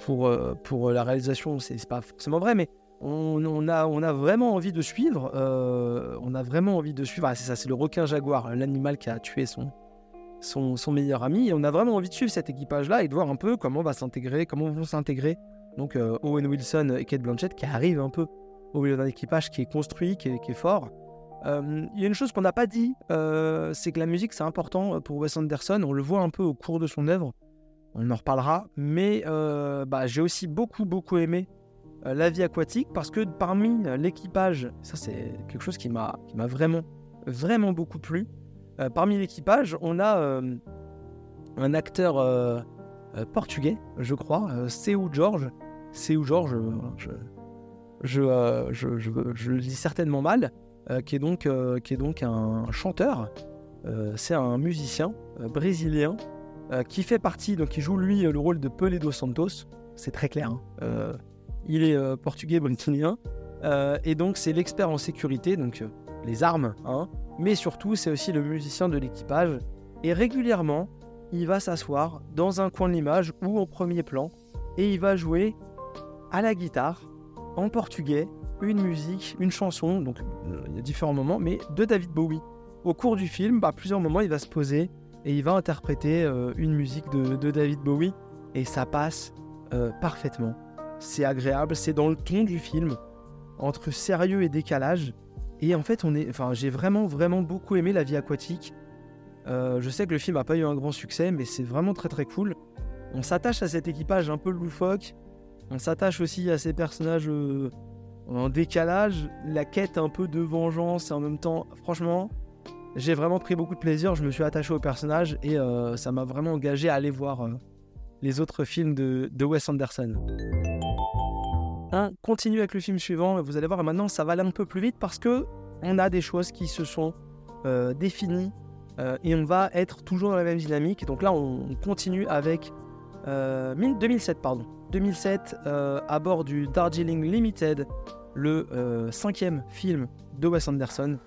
pour euh, pour la réalisation, c'est pas forcément vrai, mais on, a, on a vraiment envie de suivre. Euh, on a vraiment envie de suivre. Ah, c'est ça, c'est le requin jaguar, l'animal qui a tué son, son, meilleur ami. Et on a vraiment envie de suivre cet équipage-là et de voir un peu comment va s'intégrer, comment vont s'intégrer. Donc euh, Owen Wilson et Kate Blanchett qui arrivent un peu au milieu d'un équipage qui est construit, qui est, fort. Euh, il y a une chose qu'on n'a pas dit, c'est que la musique c'est important pour Wes Anderson. On le voit un peu au cours de son œuvre. On en reparlera. Mais bah, j'ai aussi beaucoup beaucoup aimé euh, la vie aquatique parce que parmi l'équipage, ça c'est quelque chose qui m'a vraiment, vraiment beaucoup plu. Euh, parmi l'équipage, on a euh, un acteur portugais, je crois, George. Seu George, je, je, je, je, le dis certainement mal, qui, est donc, qui est donc un chanteur. c'est un musicien brésilien qui fait partie, donc qui joue lui le rôle de Pelé dos Santos. C'est très clair. Hein il est euh, portugais brésilien. Euh, et donc c'est l'expert en sécurité, donc euh, les armes, hein. mais surtout c'est aussi le musicien de l'équipage. Et régulièrement, il va s'asseoir dans un coin de l'image ou au premier plan et il va jouer à la guitare en portugais une musique, une chanson, donc il y a différents moments, mais de David Bowie. Au cours du film, à plusieurs moments, il va se poser et il va interpréter une musique de, David Bowie et ça passe parfaitement c'est agréable, c'est dans le ton du film, entre sérieux et décalage. Et en fait, on est, enfin, j'ai vraiment, vraiment beaucoup aimé La vie aquatique. Euh, je sais que le film n'a pas eu un grand succès, mais c'est vraiment très très cool. On s'attache à cet équipage un peu loufoque. On s'attache aussi à ces personnages euh, en décalage, la quête un peu de vengeance et en même temps, franchement, j'ai vraiment pris beaucoup de plaisir. Je me suis attaché au personnage et euh, ça m'a vraiment engagé à aller voir les autres films de, de Wes Anderson. On continue avec le film suivant. Vous allez voir, maintenant, ça va aller un peu plus vite parce que on a des choses qui se sont euh, définies euh, et on va être toujours dans la même dynamique. Donc là, on, continue avec 2007, euh, pardon. 2007, à bord du Darjeeling Limited, le cinquième film de Wes Anderson,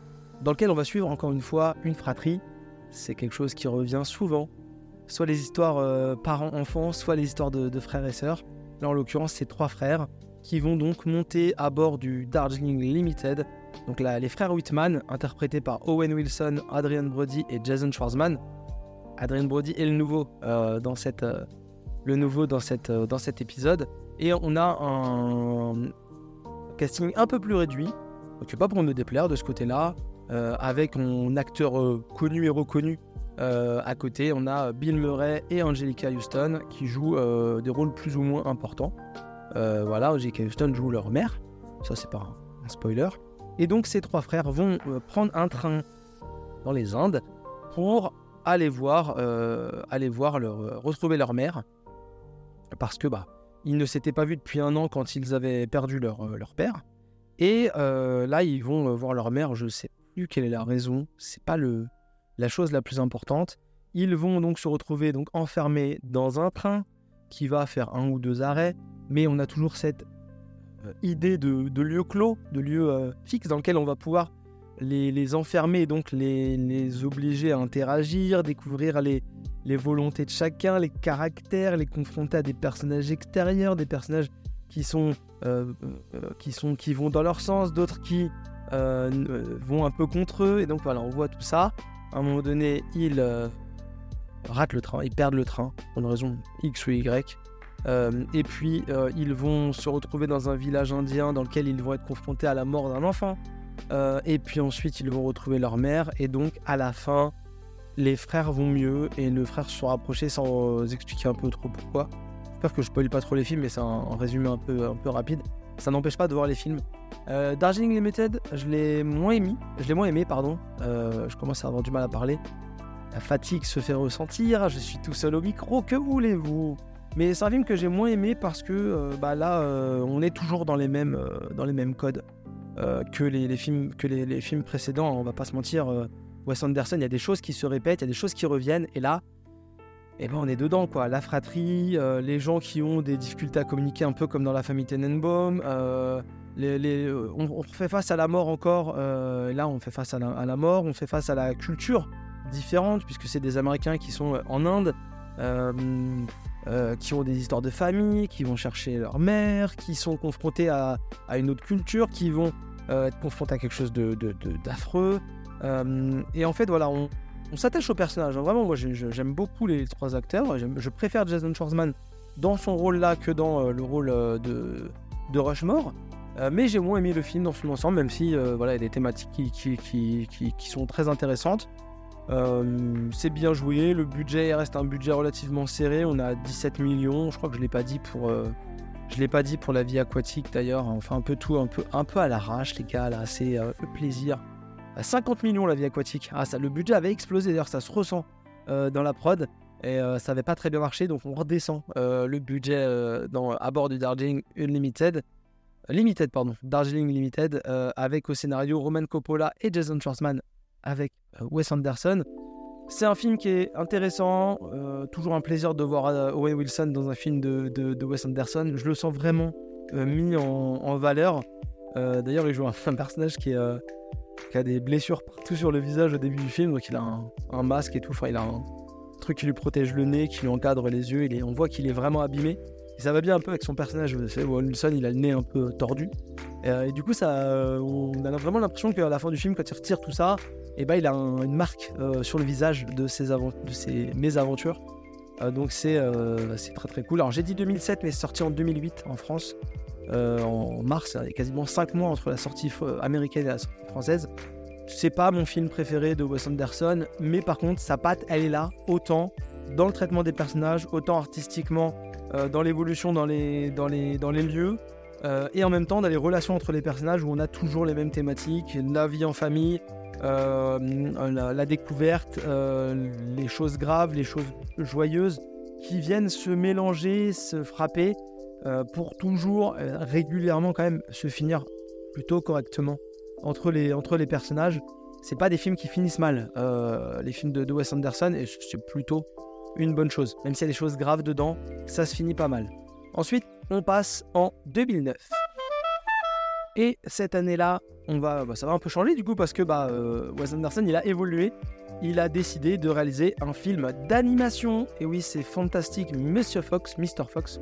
dans lequel on va suivre encore une fois une fratrie. C'est quelque chose qui revient souvent, soit les histoires parents-enfants, soit les histoires de, frères et sœurs. Là, en l'occurrence, c'est trois frères qui vont donc monter à bord du Darjeeling Limited. Donc là, les frères Whitman, interprétés par Owen Wilson, Adrian Brody et Jason Schwartzman. Adrian Brody est le nouveau euh, dans cette, euh, le nouveau dans cette, euh, dans cet épisode. Et on a un casting un peu plus réduit, donc pas pour me déplaire de ce côté-là, avec un acteur connu et reconnu à côté. On a Bill Murray et Angelica Houston qui jouent des rôles plus ou moins importants. Euh, voilà, J.K. Houston joue leur mère. Ça, c'est pas un, spoiler. Et donc, ces trois frères vont euh, prendre un train dans les Indes pour aller voir, euh, aller voir leur, retrouver leur mère. parce que bah, ils ne s'étaient pas vus depuis un an quand ils avaient perdu leur, leur père. Et là, ils vont voir leur mère, je ne sais plus quelle est la raison, c'est pas le, la chose la plus importante. Ils vont donc se retrouver donc enfermés dans un train qui va faire un ou deux arrêts, mais on a toujours cette euh, idée de, lieu clos, de lieu euh, fixe dans lequel on va pouvoir les, enfermer, donc les, obliger à interagir, découvrir les, volontés de chacun, les caractères, les confronter à des personnages extérieurs, des personnages qui sont, euh, qui, sont qui vont dans leur sens, d'autres qui vont un peu contre eux. Et donc voilà, on voit tout ça. À un moment donné, ils ratent le train, ils perdent le train pour une raison X ou Y. Euh, et puis euh, ils vont se retrouver dans un village indien dans lequel ils vont être confrontés à la mort d'un enfant. Euh, et puis ensuite ils vont retrouver leur mère. Et donc à la fin, les frères vont mieux et le frère se sont rapprochés sans expliquer un peu trop pourquoi. J'espère que je spoil pas trop les films, mais c'est un, résumé un peu, rapide. Ça n'empêche pas de voir les films. Darjeeling Limited, je l'ai moins aimé. Je l'ai moins aimé, pardon. je commence à avoir du mal à parler. La fatigue se fait ressentir. Je suis tout seul au micro. Que voulez-vous? Mais c'est un film que j'ai moins aimé parce que euh, bah là, euh, on est toujours euh, dans les mêmes codes que, les, films, que les, films précédents. On va pas se mentir, Wes Anderson, il y a des choses qui se répètent, il y a des choses qui reviennent. Et là, eh ben, on est dedans. quoi. La fratrie, les gens qui ont des difficultés à communiquer, un peu comme dans la famille Tenenbaum. On, fait face à la mort encore. là, on fait face à la, mort, on fait face à la culture différente, puisque c'est des Américains qui sont en Inde. Euh, qui ont des histoires de famille, qui vont chercher leur mère, qui sont confrontés à, une autre culture, qui vont euh, être confrontés à quelque chose d'affreux. Euh, et en fait, voilà, on, s'attache au personnage. Hein. Vraiment, moi, j'aime beaucoup les trois acteurs. Je préfère Jason Schwartzman dans son rôle là que dans le rôle de, Rushmore. mais j'ai moins aimé le film dans son ensemble, même si voilà, il y a des thématiques qui sont très intéressantes. Euh, c'est bien joué, le budget reste un budget relativement serré, on a 17 millions, je crois que je l'ai pas dit pour euh, je l'ai pas dit pour la vie aquatique d'ailleurs, on fait un peu tout un peu un peu à l'arrache les gars là, c'est euh, le plaisir. À 50 millions la vie aquatique. Ah ça le budget avait explosé d'ailleurs, ça se ressent dans la prod. Et ça avait pas très bien marché. Donc on redescend le budget à bord du Darjeeling Unlimited. Limited pardon, Darjeeling Limited avec au scénario Roman Coppola et Jason Schwartzman avec euh, Wes Anderson. C'est un film qui est intéressant, euh, toujours un plaisir de voir euh, Owen Wilson dans un film de, de, Wes Anderson. Je le sens vraiment mis en, valeur. D'ailleurs, il joue un, personnage qui, a des blessures partout sur le visage au début du film, donc il a un, masque et tout. Enfin, il a un truc qui lui protège le nez, qui lui encadre les yeux. Il on voit qu'il est vraiment abîmé. Ça va bien un peu avec son personnage. Owen Wilson, il a le nez un peu tordu. Et, du coup, ça, on a vraiment l'impression qu'à la fin du film, quand il retire tout ça, et bah, il a une marque euh, sur le visage de ses, de ses mésaventures. Euh, donc euh, c'est très très cool. Alors j'ai dit 2007, mais c'est sorti en 2008 en France. en mars, il y a quasiment 5 mois entre la sortie américaine et la sortie française. C'est pas mon film préféré de Wes Anderson, mais par contre, sa patte, elle est là, autant dans le traitement des personnages, autant artistiquement, dans l'évolution dans les lieux, et en même temps dans les relations entre les personnages où on a toujours les mêmes thématiques, la vie en famille, euh, la, découverte, euh, les choses graves, les choses joyeuses qui viennent se mélanger, se frapper euh, pour toujours régulièrement quand même se finir plutôt correctement entre les, entre les personnages. C'est pas des films qui finissent mal, les films de, de Wes Anderson, et c'est plutôt une bonne chose. Même s'il y a des choses graves dedans, ça se finit pas mal. Ensuite, on passe en 2009. Et cette année-là, on va, bah, ça va un peu changer du coup parce que bah, euh, Wes Anderson il a évolué. Il a décidé de réaliser un film d'animation. Et oui, c'est fantastique, Monsieur Fox, Mr. Fox.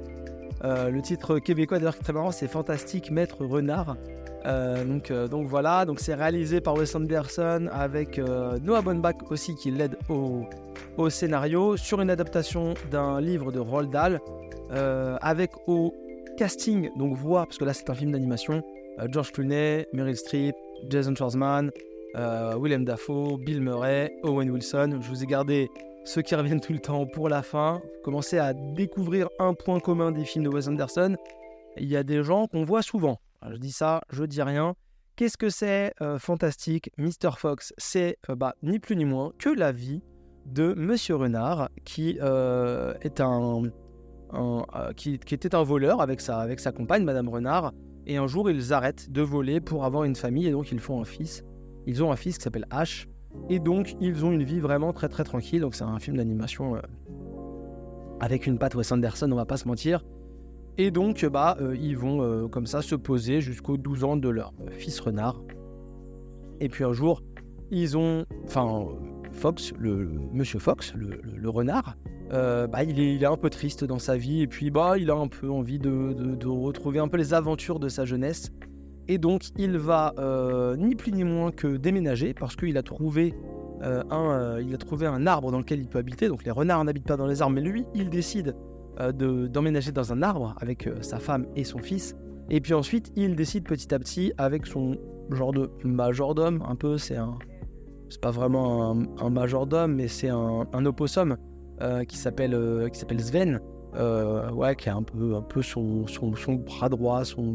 Euh, le titre québécois d'ailleurs très marrant, c'est Fantastique Maître Renard. Euh, donc, donc voilà, donc c'est réalisé par Wes Anderson avec Noah Baumbach aussi qui l'aide au, au, scénario sur une adaptation d'un livre de Roald Dahl avec au casting, donc voix, parce que là c'est un film d'animation, George Clooney, Meryl Streep, Jason Schwartzman, euh, Willem Dafoe, Bill Murray, Owen Wilson. Je vous ai gardé ceux qui reviennent tout le temps pour la fin. Commencez à découvrir un point commun des films de Wes Anderson. Il y a des gens qu'on voit souvent. Je dis ça, je dis rien. Qu'est-ce que c'est euh, fantastique Mr. Fox, c'est bah, ni plus ni moins que la vie de Monsieur Renard, qui, était un voleur avec sa, avec sa compagne, Madame Renard. Et un jour, ils arrêtent de voler pour avoir une famille et donc ils font un fils. Ils ont un fils qui s'appelle Ash. Et donc, ils ont une vie vraiment très très tranquille. Donc, c'est un film d'animation avec une patte Wes Anderson, on va pas se mentir. Et donc, bah, ils vont comme ça se poser jusqu'aux 12 ans de leur fils renard. Et puis un jour, ils ont, enfin, Fox, le, monsieur Fox, le, renard, euh, bah, il, est, un peu triste dans sa vie et puis bah, il a un peu envie de, retrouver un peu les aventures de sa jeunesse. Et donc il va euh, ni plus ni moins que déménager parce qu'il a trouvé euh, un, a trouvé un arbre dans lequel il peut habiter. Donc les renards n'habitent pas dans les arbres, mais lui, il décide d'emménager dans un arbre avec sa femme et son fils. Et puis ensuite, il décide petit à petit avec son genre de majordome, un peu, c'est un, c'est pas vraiment un, majordome, mais c'est un, opossum qui s'appelle euh, qui s'appelle Sven, euh, ouais, qui est un peu un peu son, son, son bras droit, son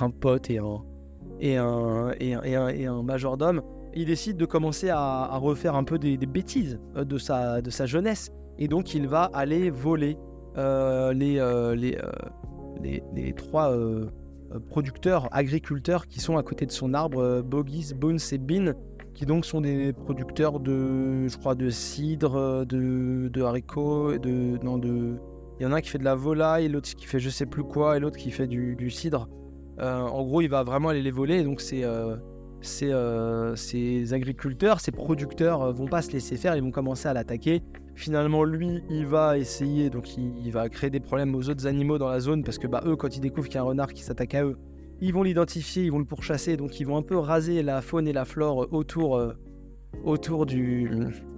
un pote et un et un, et un, et un, majordome. Il décide de commencer à, refaire un peu des, des, bêtises de sa de sa jeunesse, et donc il va aller voler les les, les, les trois producteurs, agriculteurs qui sont à côté de son arbre, Bogies, Bones et Bean, qui donc sont des producteurs de, je crois, de cidre, de, haricots, de, non, de... Il y en a un qui fait de la volaille, l'autre qui fait je sais plus quoi, et l'autre qui fait du, cidre. Euh, en gros, il va vraiment aller les voler, donc c'est... Euh, euh, ces, agriculteurs, ces producteurs vont pas se laisser faire, ils vont commencer à l'attaquer. Finalement, lui, il va essayer, donc il, il, va créer des problèmes aux autres animaux dans la zone parce que bah, eux, quand ils découvrent qu'il y a un renard qui s'attaque à eux, ils vont l'identifier, ils vont le pourchasser, donc ils vont un peu raser la faune et la flore autour, euh, autour du,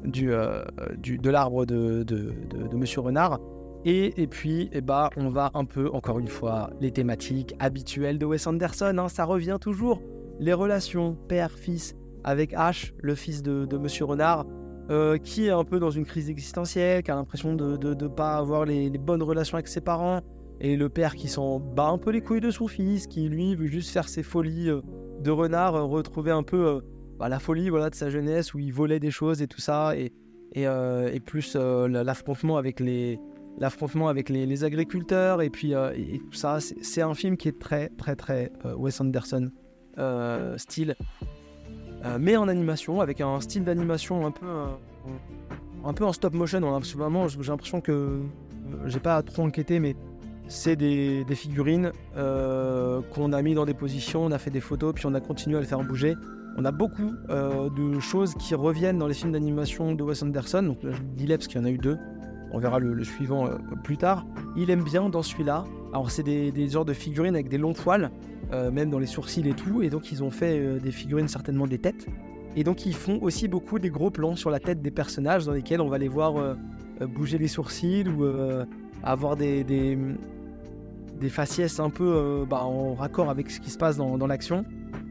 du, euh, du de l'arbre de, de, de, Monsieur Renard. Et, et puis, eh bah, on va un peu, encore une fois, les thématiques habituelles de Wes Anderson, hein, ça revient toujours. Les relations père-fils avec Ash, le fils de, de Monsieur Renard, euh, qui est un peu dans une crise existentielle, qui a l'impression de ne pas avoir les, les bonnes relations avec ses parents, et le père qui s'en bat un peu les couilles de son fils, qui lui veut juste faire ses folies euh, de renard, euh, retrouver un peu euh, bah, la folie voilà, de sa jeunesse où il volait des choses et tout ça, et, et, plus l'affrontement avec les l'affrontement avec les, agriculteurs et puis et tout ça. C'est un film qui est très très très Wes Anderson style, mais en animation avec un style d'animation un peu un peu en stop motion. On a, j'ai l'impression que j'ai pas trop enquêté, mais c'est des, figurines euh, qu'on a mis dans des positions, on a fait des photos, puis on a continué à le faire bouger. On a beaucoup euh, de choses qui reviennent dans les films d'animation de Wes Anderson. Donc là, qu'il y en a eu deux. On verra le, suivant euh, plus tard. Il aime bien dans celui-là. Alors c'est des, des, genres de figurines avec des longs poils, même dans les sourcils et tout. Et donc ils ont fait des figurines certainement des têtes. Et donc ils font aussi beaucoup des gros plans sur la tête des personnages dans lesquels on va les voir bouger les sourcils ou avoir des faciès un peu euh, bah, en raccord avec ce qui se passe dans, l'action.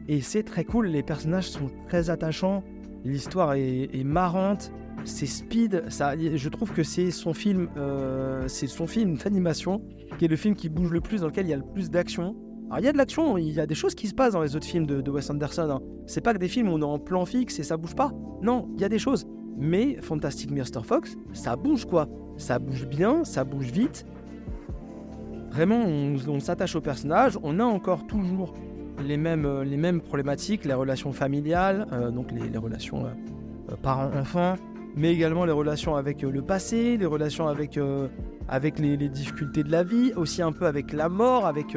Et c'est très cool, les personnages sont très attachants, l'histoire est, marrante, c'est speed. Ça, je trouve que c'est son film, euh, c'est son film d'animation qui est le film qui bouge le plus, dans lequel il y a le plus d'action. Alors il y a de l'action, il y a des choses qui se passent dans les autres films de, Wes Anderson. Hein. C'est pas que des films où on est en plan fixe et ça bouge pas. Non, il y a des choses. Mais Fantastic Mr. Fox, ça bouge quoi. Ça bouge bien, ça bouge vite, Vraiment, on, s'attache au personnage, on a encore toujours les mêmes, euh, les mêmes problématiques, les relations familiales, euh, donc les, relations euh, parents-enfants, mais également les relations avec le passé, les relations avec, avec les, difficultés de la vie, aussi un peu avec la mort, avec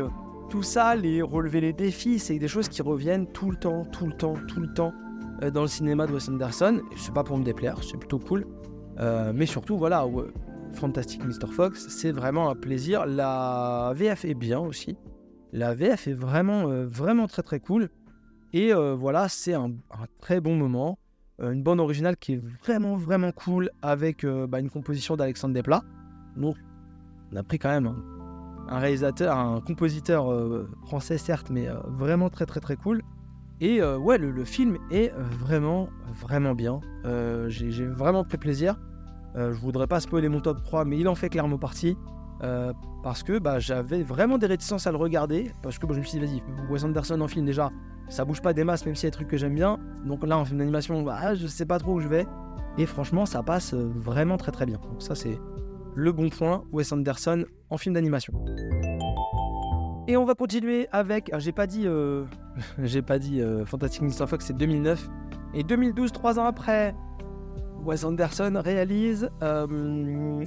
tout ça, les relever les défis, c'est des choses qui reviennent tout le temps, tout le temps, tout le temps dans le cinéma de Wes Anderson. C'est pas pour me déplaire, c'est plutôt cool. mais surtout, voilà, Fantastic Mr. Fox, c'est vraiment un plaisir. La VF est bien aussi. La VF est vraiment, euh, vraiment très très cool. Et euh, voilà, c'est un, très bon moment. Euh, une bande originale qui est vraiment vraiment cool avec bah, une composition d'Alexandre Desplat. Donc, on a pris quand même un, réalisateur, un compositeur français certes, mais vraiment très très très cool. Et ouais, le, film est vraiment vraiment bien. J'ai vraiment pris plaisir. Euh, je voudrais pas spoiler mon top 3, mais il en fait clairement partie. Euh, parce que bah, j'avais vraiment des réticences à le regarder. Parce que je me suis dit, vas-y, Wes Anderson en film déjà, ça bouge pas des masses, même s'il y a des trucs que j'aime bien. Donc là, en film d'animation, bah, je sais pas trop où je vais. Et franchement, ça passe euh, vraiment très très bien. Donc ça, c'est Le Bon Point, Wes Anderson en film d'animation. Et on va continuer avec, j'ai pas dit, j'ai pas dit Fantastic Mr. Fox, c'est 2009. Et 2012, trois ans après, Wes Anderson réalise euh,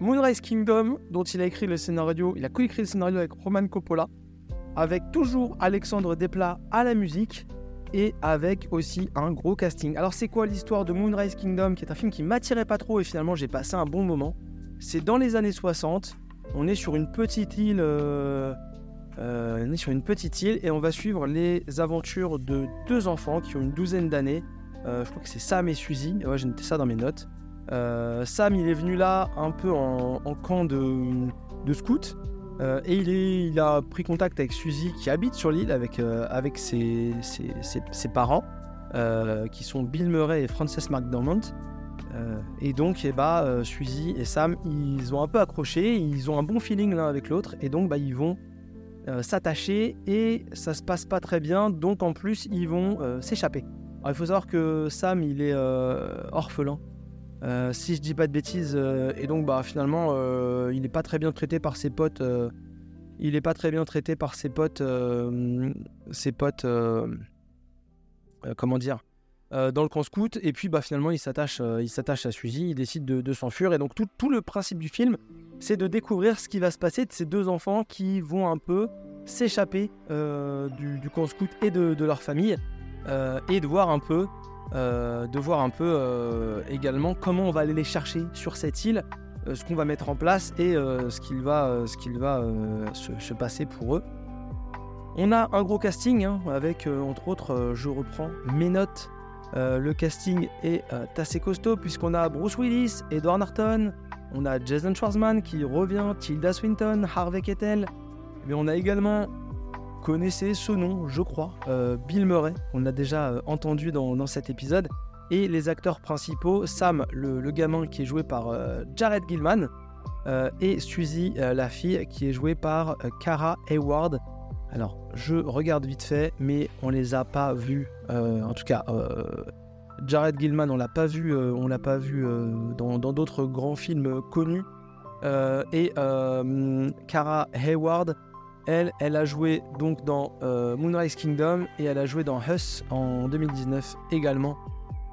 Moonrise Kingdom, dont il a écrit le scénario, il a coécrit le scénario avec Roman Coppola, avec toujours Alexandre Desplat à la musique et avec aussi un gros casting. Alors c'est quoi l'histoire de Moonrise Kingdom, qui est un film qui m'attirait pas trop et finalement j'ai passé un bon moment. C'est dans les années 60, on est sur une petite île, euh, euh, on est sur une petite île et on va suivre les aventures de deux enfants qui ont une douzaine d'années. Euh, je crois que c'est Sam et Suzy. Ouais, j'ai noté ça dans mes notes. Sam, il est venu là un peu en, camp de, scout. et il, a pris contact avec Suzy qui habite sur l'île avec, ses, parents, qui sont Bill Murray et Frances McDormand. Euh, et donc, eh bah, euh, Suzy et Sam, ils ont un peu accroché, ils ont un bon feeling l'un avec l'autre, et donc bah, ils vont euh, s'attacher, et ça se passe pas très bien, donc en plus, ils vont s'échapper. Il faut savoir que Sam, il est orphelin, si je dis pas de bêtises, et donc bah, finalement, il n'est pas très bien traité par ses potes. il n'est pas très bien traité par ses potes. ses potes. comment dire euh, dans le camp scout et puis bah, finalement il s'attache euh, à Suzy, il décide de, s'enfuir et donc tout, le principe du film c'est de découvrir ce qui va se passer de ces deux enfants qui vont un peu s'échapper euh, du, camp scout et de, leur famille et de voir un peu de voir un peu également comment on va aller les chercher sur cette île ce qu'on va mettre en place et ce qu'il va, se, passer pour eux. On a un gros casting hein, avec, entre autres, je reprends mes notes euh, le casting est euh, assez costaud puisqu'on a Bruce Willis, Edward Norton, on a Jason Schwartzman qui revient, Tilda Swinton, Harvey Kettel, mais on a également, connaissez ce nom, je crois, euh, Bill Murray, on l'a déjà entendu dans, cet épisode, et les acteurs principaux, Sam, le, gamin qui est joué par Jared Gilman, et Suzy, la fille, qui est jouée par Cara Hayward. Alors, je regarde vite fait, mais on les a pas vus. Euh, en tout cas, euh, Jared Gilman, on l'a pas vu, euh, on l'a pas vu dans d'autres grands films connus. et Cara Hayward, elle, elle a joué donc dans Moonrise Kingdom et elle a joué dans Us en 2019 également.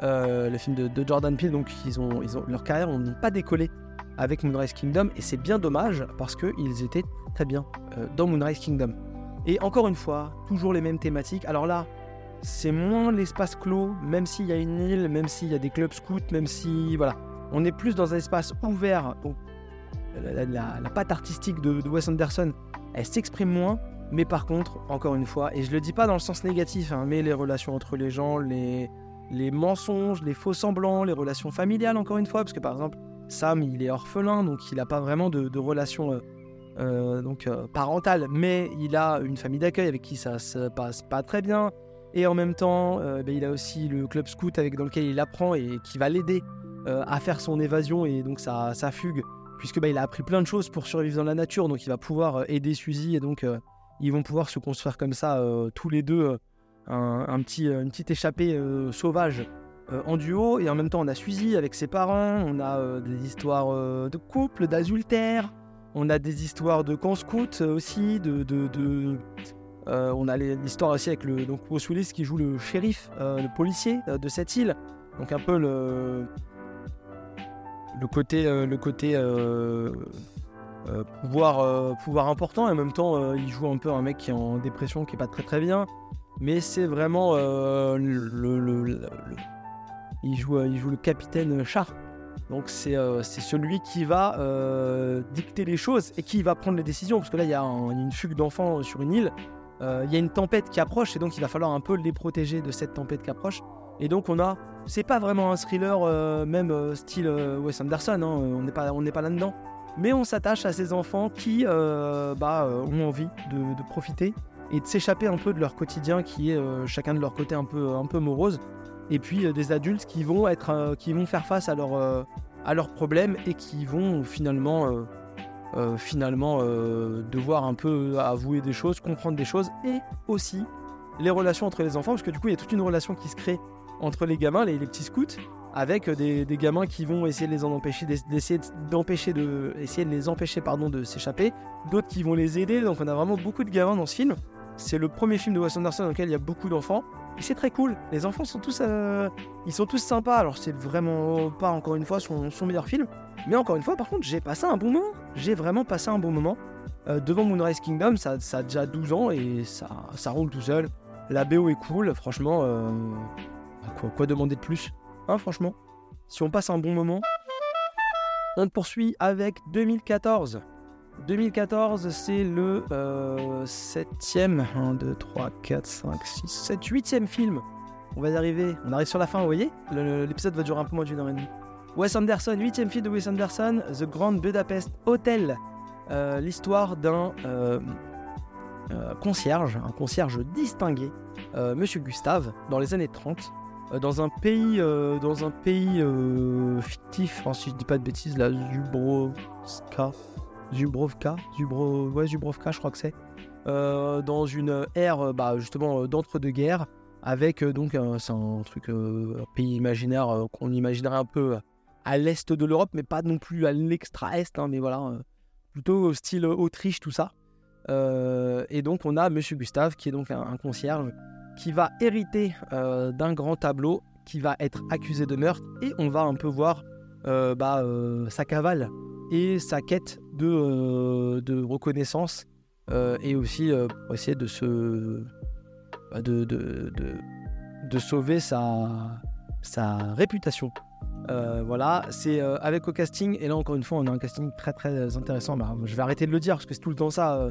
le film de, Jordan Peele, donc ils ont, ils ont leur carrière n'a pas décollé avec Moonrise Kingdom et c'est bien dommage parce qu'ils étaient très bien dans Moonrise Kingdom. Et encore une fois, toujours les mêmes thématiques. Alors là, c'est moins l'espace clos, même s'il y a une île, même s'il y a des clubs scouts, même si. Voilà. On est plus dans un espace ouvert. la, patte artistique de, Wes Anderson, elle s'exprime moins. Mais par contre, encore une fois, et je le dis pas dans le sens négatif, hein, mais les relations entre les gens, les, les mensonges, les faux semblants, les relations familiales, encore une fois, parce que par exemple, Sam, il est orphelin, donc il n'a pas vraiment de, de relations euh, euh, donc euh, parental, mais il a une famille d'accueil avec qui ça se passe pas très bien. Et en même temps, euh, ben, il a aussi le club scout avec, dans lequel il apprend et qui va l'aider à faire son évasion et donc sa, fugue, puisque ben, il a appris plein de choses pour survivre dans la nature, donc il va pouvoir aider Suzy et donc ils vont pouvoir se construire comme ça tous les deux un, petit, une petite échappée sauvage en duo. Et en même temps, on a Suzy avec ses parents, on a des histoires de couple, d'adultère. On a des histoires de camp scout euh, aussi, de, de, euh, on a l'histoire aussi avec le donc Bruce Willis qui joue le shérif, euh, le policier de cette île. Donc un peu le le côté le côté pouvoir pouvoir important et en même temps il joue un peu un mec qui est en dépression qui est pas très très bien. Mais c'est vraiment le, il joue le capitaine Sharp donc euh, c'est celui qui va euh, dicter les choses et qui va prendre les décisions. Parce que là, il y a une fugue d'enfants sur une île. Euh, il y a une tempête qui approche et donc il va falloir un peu les protéger de cette tempête qui approche. Et donc on a, c'est pas vraiment un thriller même style Wes Anderson, hein, on n'est pas, pas là-dedans. Mais on s'attache à ces enfants qui bah, ont envie de, profiter et de s'échapper un peu de leur quotidien qui est chacun de leur côté un peu, un peu morose et puis euh, des adultes qui vont, être, euh, qui vont faire face à, leur, euh, à leurs problèmes et qui vont finalement, finalement devoir un peu avouer des choses, comprendre des choses et aussi les relations entre les enfants, parce que du coup il y a toute une relation qui se crée entre les gamins, les, petits scouts, avec des, gamins qui vont essayer de les en empêcher, d'essayer d'empêcher de, essayer de les empêcher pardon de s'échapper, d'autres qui vont les aider. Donc on a vraiment beaucoup de gamins dans ce film. C'est le premier film de Wes Anderson dans lequel il y a beaucoup d'enfants. Et c'est très cool. Les enfants sont tous, euh, ils sont tous sympas. Alors c'est vraiment pas encore une fois son, meilleur film, mais encore une fois, par contre, j'ai passé un bon moment. J'ai vraiment passé un bon moment euh, devant Moonrise Kingdom. Ça, a déjà 12 ans et ça, roule tout seul. La BO est cool, franchement. Euh, quoi, quoi demander de plus Hein, franchement? Si on passe un bon moment, on poursuit avec 2014. 2014, c'est le 7ème, 1, 2, 3, 4, 5, 6, 7, 8ème film. On va y arriver, on arrive sur la fin, vous voyez? L'épisode va durer un peu moins d'une heure et demie. Wes Anderson, 8ème film de Wes Anderson, The Grand Budapest Hotel. Euh, l'histoire d'un euh, euh, concierge, un concierge distingué, Monsieur Gustave, dans les années 30, dans un pays, dans un pays fictif, hein, si je dis pas de bêtises, la Zubrovska. Zubrovka, Zubro... ouais, Zubrovka, je crois que c'est, euh, dans une ère euh, bah, justement euh, d'entre-deux-guerres, avec donc c'est un truc, un pays imaginaire qu'on imaginerait un peu à l'est de l'Europe, mais pas non plus à l'extra-est, hein, mais voilà, plutôt style Autriche, tout ça. et donc on a Monsieur Gustave, qui est donc un, concierge, qui va hériter d'un grand tableau, qui va être accusé de meurtre, et on va un peu voir bah, sa cavale et sa quête de, euh, reconnaissance euh, et aussi euh, pour essayer de se bah, de, sauver sa, sa réputation. voilà, c'est avec au casting, et là encore une fois, on a un casting très très intéressant. Bah, je vais arrêter de le dire parce que c'est tout le temps ça.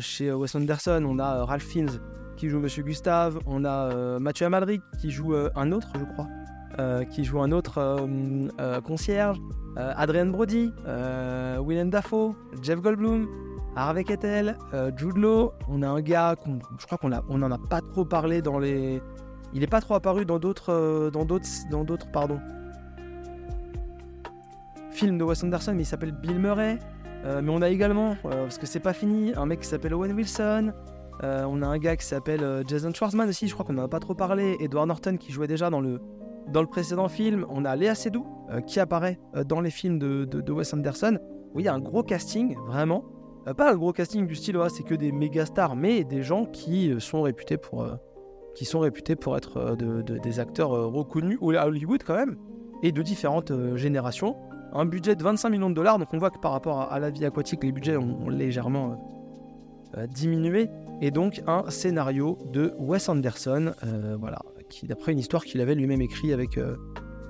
chez Wes Anderson, on a Ralph Fiennes qui joue Monsieur Gustave, on a Mathieu Amalric qui joue un autre, je crois, qui joue un autre concierge. Euh, Adrian Brody, euh, Willem Dafoe, Jeff Goldblum, Harvey Kettel, euh, Jude Law. On a un gars, je crois qu'on on en a pas trop parlé dans les. Il n'est pas trop apparu dans d'autres, dans d'autres, dans d'autres, pardon. Films de Wes Anderson, mais il s'appelle Bill Murray. mais on a également, parce que c'est pas fini, un mec qui s'appelle Owen Wilson. On a un gars qui s'appelle Jason Schwartzman aussi, je crois qu'on n'en a pas trop parlé. Edward Norton qui jouait déjà dans le, dans le précédent film, on a Léa Seydoux euh, qui apparaît euh, dans les films de, Wes Anderson. Oui, il y a un gros casting, vraiment. Euh, pas un gros casting du style, c'est que des méga stars, mais des gens qui sont réputés pour, qui sont réputés pour être des acteurs reconnus à Hollywood quand même, et de différentes générations. Un budget de 25 millions de dollars, donc on voit que par rapport à, la vie aquatique, les budgets ont, légèrement diminué. Et donc un scénario de Wes Anderson, voilà, qui d'après une histoire qu'il avait lui-même écrit avec euh,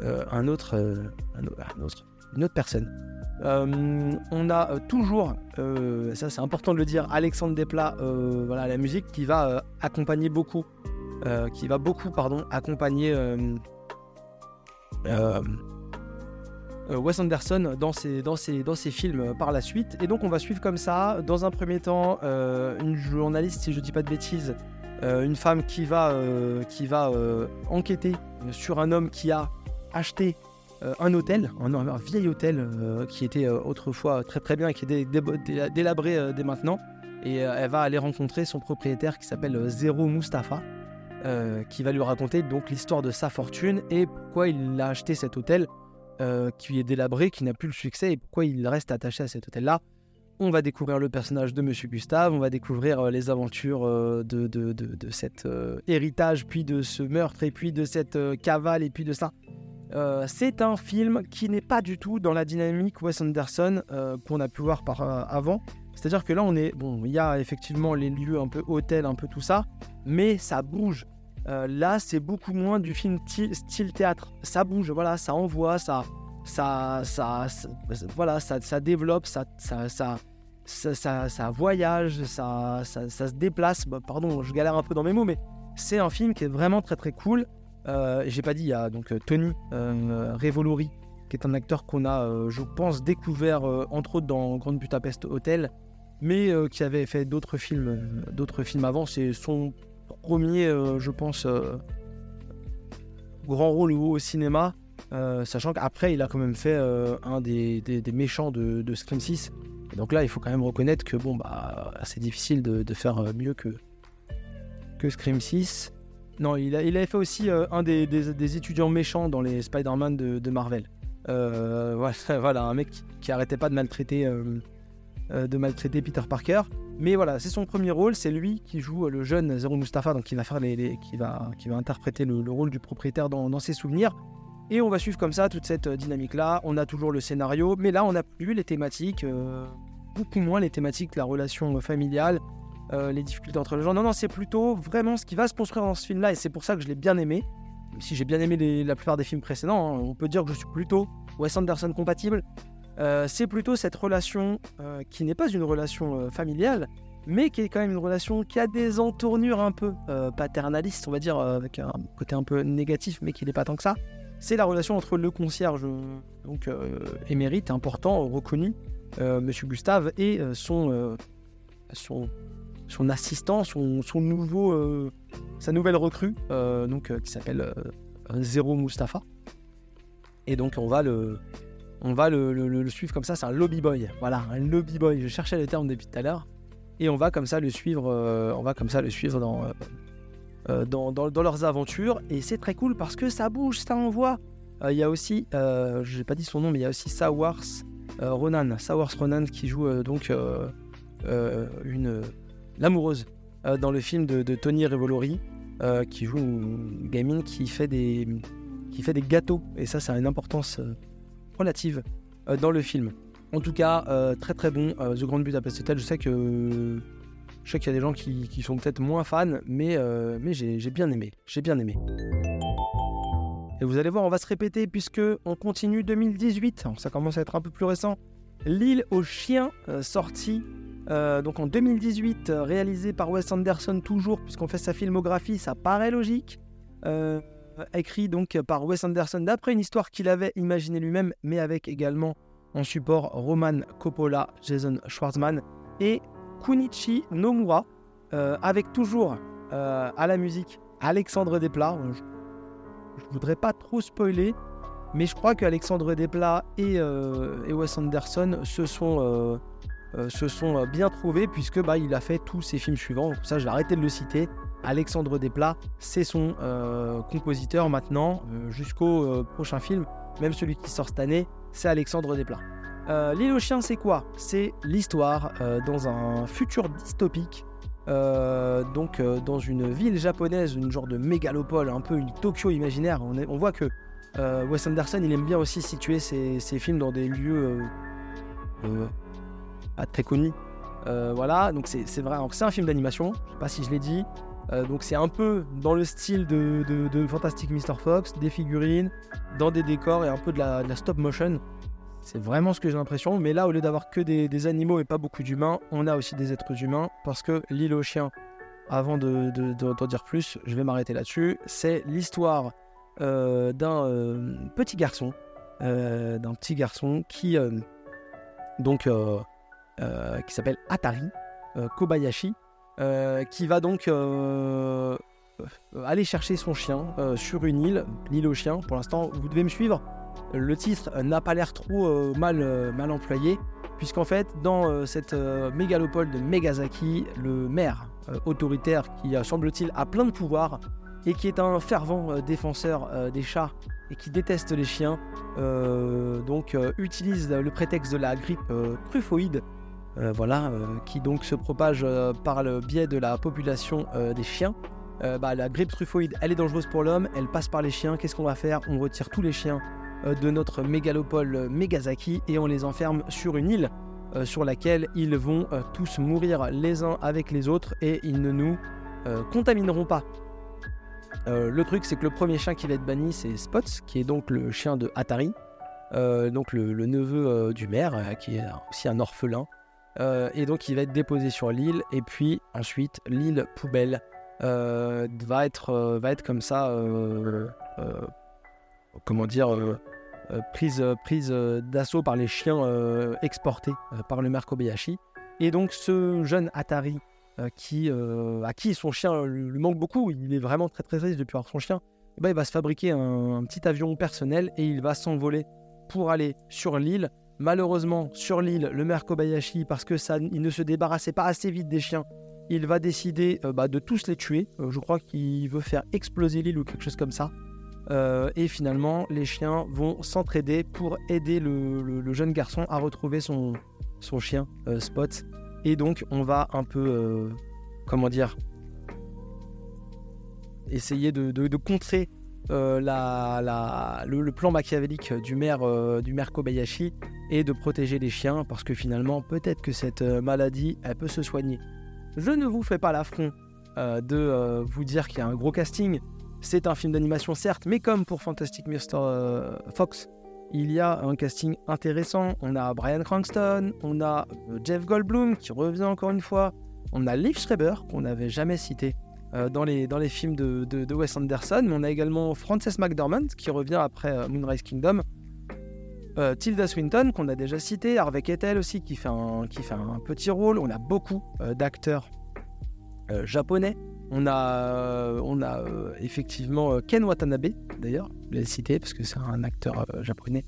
euh, un, autre, euh, un, autre, une autre personne. on a toujours, ça c'est important de le dire, Alexandre Desplat, voilà la musique qui va accompagner beaucoup, qui va beaucoup pardon accompagner Wes Anderson dans ses, dans, ses, dans ses films par la suite. Et donc on va suivre comme ça, dans un premier temps, une journaliste, si je dis pas de bêtises, euh, une femme qui va, euh, qui va euh, enquêter sur un homme qui a acheté un hôtel, un, vieil hôtel qui était autrefois très très bien et qui est délabré dès maintenant. Et elle va aller rencontrer son propriétaire qui s'appelle Zéro Mustafa, qui va lui raconter donc l'histoire de sa fortune et pourquoi il a acheté cet hôtel qui est délabré, qui n'a plus le succès et pourquoi il reste attaché à cet hôtel-là on va découvrir le personnage de Monsieur Gustave, on va découvrir euh, les aventures euh, de, de, de, cet euh, héritage, puis de ce meurtre, et puis de cette cavale, et puis de ça. c'est un film qui n'est pas du tout dans la dynamique Wes Anderson qu'on a pu voir par avant. C'est-à-dire que là, on est. Bon, il y a effectivement les lieux un peu hôtel, un peu tout ça, mais ça bouge. Là, c'est beaucoup moins du film style théâtre. Ça bouge, voilà, ça envoie, ça, ça, ça, voilà, ça, ça développe, ça, ça, ça, voyage, ça, se déplace. Bah, pardon, je galère un peu dans mes mots, mais c'est un film qui est vraiment très très cool. Euh, J'ai pas dit, il y a donc euh, Tony euh, Revolori, qui est un acteur qu'on a, euh, je pense, découvert entre autres dans Grande Budapest Hotel, mais qui avait fait d'autres films, d'autres films avant. C'est son premier, je pense, grand rôle au cinéma. Euh, sachant qu'après, il a quand même fait euh, un des, méchants de, Scream 6. Et donc là, il faut quand même reconnaître que bon, bah, c'est difficile de, faire euh, mieux que, que Scream 6. Non, il, a, il avait fait aussi euh, un des, des- des étudiants méchants dans les Spider-Man de, de Marvel. Euh, voilà, voilà, un mec qui, qui arrêtait pas de maltraiter, euh, euh, de maltraiter Peter Parker. Mais voilà, c'est son premier rôle. C'est lui qui joue euh, le jeune Zero Mustafa, donc qui va faire les, qui va, qui va interpréter le, le rôle du propriétaire dans, ses souvenirs. Et on va suivre comme ça toute cette euh, dynamique-là. On a toujours le scénario, mais là on n'a plus les thématiques, euh, beaucoup moins les thématiques la relation familiale, les difficultés entre les gens. Non, non, c'est plutôt vraiment ce qui va se construire dans ce film-là, et c'est pour ça que je l'ai bien aimé. Si j'ai bien aimé la plupart des films précédents, hein, on peut dire que je suis plutôt Wes Anderson compatible. Euh, c'est plutôt cette relation euh, qui n'est pas une relation euh, familiale, mais qui est quand même une relation qui a des entournures un peu paternalistes, on va dire, avec un côté un peu négatif, mais qui n'est pas tant que ça. C'est la relation entre le concierge, donc émérite, important, reconnu, Monsieur Gustave, et son, son, son assistant, son, son nouveau, sa nouvelle recrue, donc qui s'appelle Zero Mustafa. Et donc on va le, on va le, suivre comme ça. C'est un lobby boy, voilà, un lobby boy. Je cherchais le terme depuis tout à l'heure. Et on va comme ça le suivre, euh, on va comme ça le suivre dans, euh, euh, dans, dans- leurs aventures. Et c'est très cool parce que ça bouge, ça envoie. Il y a aussi, je n'ai pas dit son nom, mais il y a aussi Sawars Ronan, Sawars Ronan qui joue donc une l'amoureuse dans le film de, Tony Revolori, qui joue une gamine qui fait des qui fait des gâteaux. Et ça, ça a une importance relative euh, dans le film. En tout cas, euh, très très bon. Euh, The Grand Budapest Hotel, je sais que je sais qu'il y a des gens qui, sont peut-être moins fans, mais, mais j'ai bien aimé. J'ai bien aimé. Et vous allez voir, on va se répéter puisque on continue 2018. Alors, ça commence à être un peu plus récent. L'île aux chiens, sorti euh, donc en 2018, euh, réalisé par Wes Anderson toujours, puisqu'on fait sa filmographie, ça paraît logique. Écrit donc par Wes Anderson d'après une histoire qu'il avait imaginée lui-même, mais avec également en support Roman Coppola, Jason Schwartzman et Kunichi Nomura, euh, avec toujours euh, à la musique Alexandre Desplat. Euh, Je, je voudrais pas trop spoiler, mais je crois qu'Alexandre Desplat et, et Wes Anderson se sont, se sont bien trouvés puisque bah, il a fait tous ses films suivants. Ça, je vais arrêter de le citer. Alexandre Desplat, c'est son euh, compositeur maintenant euh, jusqu'au euh, prochain film, même celui qui sort cette année, c'est Alexandre Desplat. L'île aux chiens, c'est quoi? C'est l'histoire dans un futur dystopique, donc dans une ville japonaise, une genre de mégalopole, un peu une Tokyo imaginaire. On, voit que Wes Anderson, il aime bien aussi situer ses, films dans des lieux très connus. Voilà, donc c'est vrai. C'est un film d'animation, je sais pas si je l'ai dit. Euh, donc c'est un peu dans le style de, Fantastic Mr. Fox, des figurines, dans des décors et un peu de la, stop motion. C'est vraiment ce que j'ai l'impression. Mais là, au lieu d'avoir que des, animaux et pas beaucoup d'humains, on a aussi des êtres humains. Parce que l'île aux chiens, avant de, de- de- d'en dire plus, je vais m'arrêter là-dessus. C'est l'histoire euh, d'un euh, petit garçon, d'un petit garçon qui donc qui s'appelle Atari Kobayashi, euh, qui va donc euh, euh, aller chercher son chien sur une île, l'île aux chiens. Pour l'instant, vous devez me suivre. Le titre n'a pas l'air trop mal, employé, puisqu'en fait, dans cette mégalopole de Megazaki, le maire autoritaire qui, semble-t-il, a plein de pouvoirs et qui est un fervent défenseur des chats et qui déteste les chiens, donc utilise le prétexte de la grippe euh, euh, voilà, euh, qui donc se propage euh, par le biais de la population des chiens. Bah, la grippe truffoïde, elle est dangereuse pour l'homme, elle passe par les chiens. Qu'est-ce qu'on va faire? On retire tous les chiens de notre mégalopole Megazaki et on les enferme sur une île sur laquelle ils vont tous mourir les uns avec les autres et ils ne nous contamineront pas. Le truc, c'est que le premier chien qui va être banni, c'est Spots, qui est donc le chien de Atari, donc le, neveu du maire, qui est aussi un orphelin. Euh, et donc, il va être déposé sur l'île, et puis ensuite, l'île poubelle euh, va, être, euh, va être comme ça, comment dire, prise, prise d'assaut par les chiens exportés par le maire Kobayashi. Et donc, ce jeune Atari qui, à qui son chien lui, manque beaucoup, il est vraiment très très triste depuis avoir son chien, eh ben, il va se fabriquer un petit avion personnel et il va s'envoler pour aller sur l'île. Malheureusement, sur l'île, le maire Kobayashi, parce que ça, il ne se débarrassait pas assez vite des chiens, il va décider bah, de tous les tuer. je crois qu'il veut faire exploser l'île ou quelque chose comme ça. et finalement, les chiens vont s'entraider pour aider le, jeune garçon à retrouver son, son chien, Spot. Et donc, on va un peu, comment dire, essayer de, contrer la, le, plan machiavélique du maire, du maire Kobayashi et de protéger les chiens parce que finalement, peut-être que cette maladie, elle peut se soigner. Je ne vous fais pas l'affront euh, de euh, vous dire qu'il y a un gros casting. C'est un film d'animation certes, mais comme pour Fantastic Mr. Euh, Fox, il y a un casting intéressant. On a Brian Cranston, on a Jeff Goldblum qui revient encore une fois, on a Liv Schreiber qu'on n'avait jamais cité dans, les, dans les films de, Wes Anderson, mais on a également Frances McDormand qui revient après Moonrise Kingdom. Tilda Swinton qu'on a déjà cité, Harvey Keitel aussi qui fait un, petit rôle. On a beaucoup d'acteurs euh, japonais. On a, euh, euh, effectivement Ken Watanabe, d'ailleurs, je l'ai cité parce que c'est un acteur japonais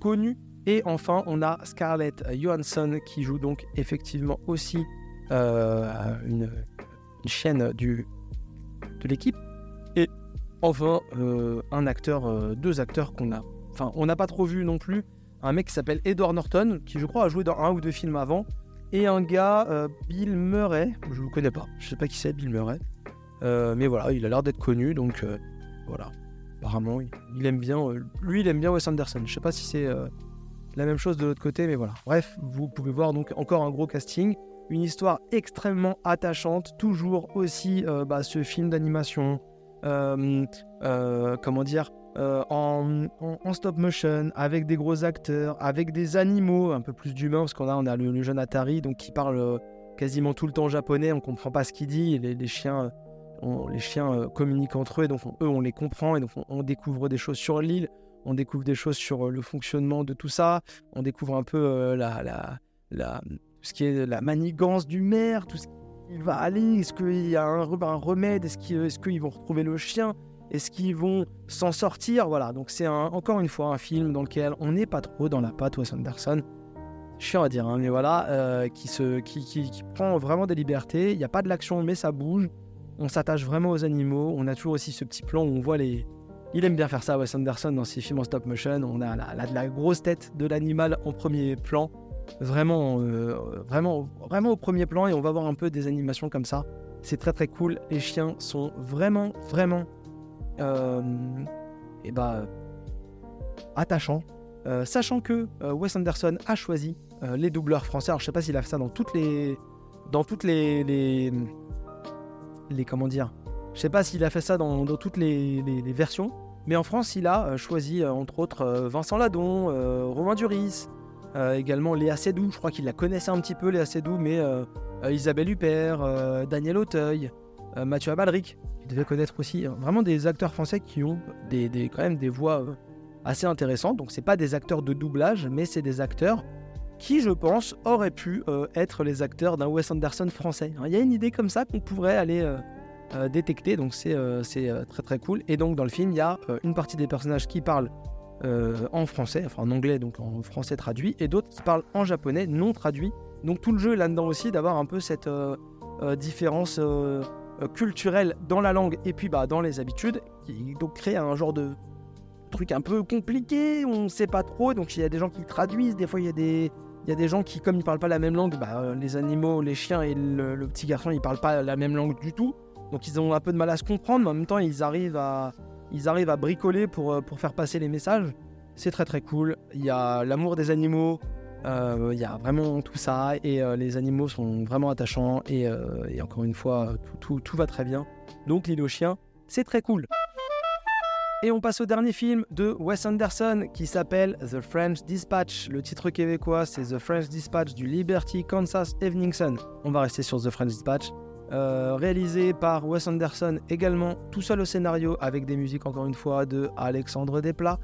connu. Et enfin, on a Scarlett Johansson qui joue donc effectivement aussi une, chaîne du, de l'équipe. Et enfin, un acteur, deux acteurs qu'on a. Enfin, on n'a pas trop vu non plus. Un mec qui s'appelle Edward Norton, qui je crois a joué dans un ou deux films avant, et un gars, euh, Bill Murray, je ne le connais pas, je sais pas qui c'est Bill Murray, euh, mais voilà, il a l'air d'être connu, donc euh, voilà. Apparemment, il, aime bien, lui, il aime bien Wes Anderson. Je sais pas si c'est la même chose de l'autre côté, mais voilà. Bref, vous pouvez voir donc encore un gros casting, une histoire extrêmement attachante, toujours aussi bah, ce film d'animation, comment dire, euh, en, stop motion, avec des gros acteurs, avec des animaux, un peu plus d'humains, parce qu'on a, on a le, jeune Atari donc, qui parle euh, quasiment tout le temps japonais, on comprend pas ce qu'il dit, les, chiens, les chiens euh, communiquent entre eux, donc eux on les comprend, et donc on, découvre des choses sur l'île, on découvre des choses sur le fonctionnement de tout ça, on découvre un peu la, la, la, ce qui est la manigance du maire, tout ce qui va aller, est-ce qu'il y a un, remède, est-ce qu'ils est vont retrouver le chien est-ce qu'ils vont s'en sortir Voilà, donc c'est encore une fois un film dans lequel on n'est pas trop dans la patte Wes Anderson. Chiant à dire, hein, mais voilà, euh, qui, se, qui, qui, prend vraiment des libertés. Il n'y a pas de l'action, mais ça bouge. On s'attache vraiment aux animaux. On a toujours aussi ce petit plan où on voit les. Il aime bien faire ça, Wes Anderson, dans ses films en stop motion. On a la, la, grosse tête de l'animal en premier plan. Vraiment, euh, vraiment, vraiment au premier plan. Et on va voir un peu des animations comme ça. C'est très très cool. Les chiens sont vraiment, vraiment euh, et bah, attachant. Euh, sachant que Wes Anderson a choisi les doubleurs français. Alors je sais pas s'il a fait ça dans toutes les, dans toutes les, les, comment dire. Je sais pas s'il a fait ça dans, dans toutes les, les, versions, mais en France il a choisi entre autres Vincent Ladon, Romain Duris, également Léa Seydoux. Je crois qu'il la connaissait un petit peu Léa Seydoux, mais Isabelle Huppert, Daniel Auteuil, Mathieu Amalric devez connaître aussi euh, vraiment des acteurs français qui ont des, quand même des voix euh, assez intéressantes. Donc c'est pas des acteurs de doublage, mais c'est des acteurs qui, je pense, auraient pu euh, être les acteurs d'un Wes Anderson français. Il y a une idée comme ça qu'on pourrait aller détecter, donc c'est très très cool. Et donc dans le film, il y a une partie des personnages qui parlent en français, enfin en anglais, donc en français traduit, et d'autres qui parlent en japonais non traduit. Donc tout le jeu là-dedans aussi d'avoir un peu cette différence euh, culturel dans la langue et puis bah, dans les habitudes, qui donc crée un genre de truc un peu compliqué, on ne sait pas trop, donc il y a des gens qui traduisent, des fois il y a des, il y a des gens qui, comme ils parlent pas la même langue, bah, euh, les animaux, les chiens et le, petit garçon, ils parlent pas la même langue du tout, donc ils ont un peu de mal à se comprendre, mais en même temps ils arrivent à, ils arrivent à bricoler pour, euh, pour faire passer les messages. C'est très très cool. Il y a l'amour des animaux, il euh, y a vraiment tout ça et euh, les animaux sont vraiment attachants et, euh, encore une fois, tout, va très bien. Donc l'île aux chiens, c'est très cool. Et on passe au dernier film de Wes Anderson qui s'appelle The French Dispatch. Le titre québécois, c'est The French Dispatch du Liberty Kansas Evening Sun. On va rester sur The French Dispatch. Réalisé par Wes Anderson également, tout seul au scénario, avec des musiques encore une fois de Alexandre Desplat.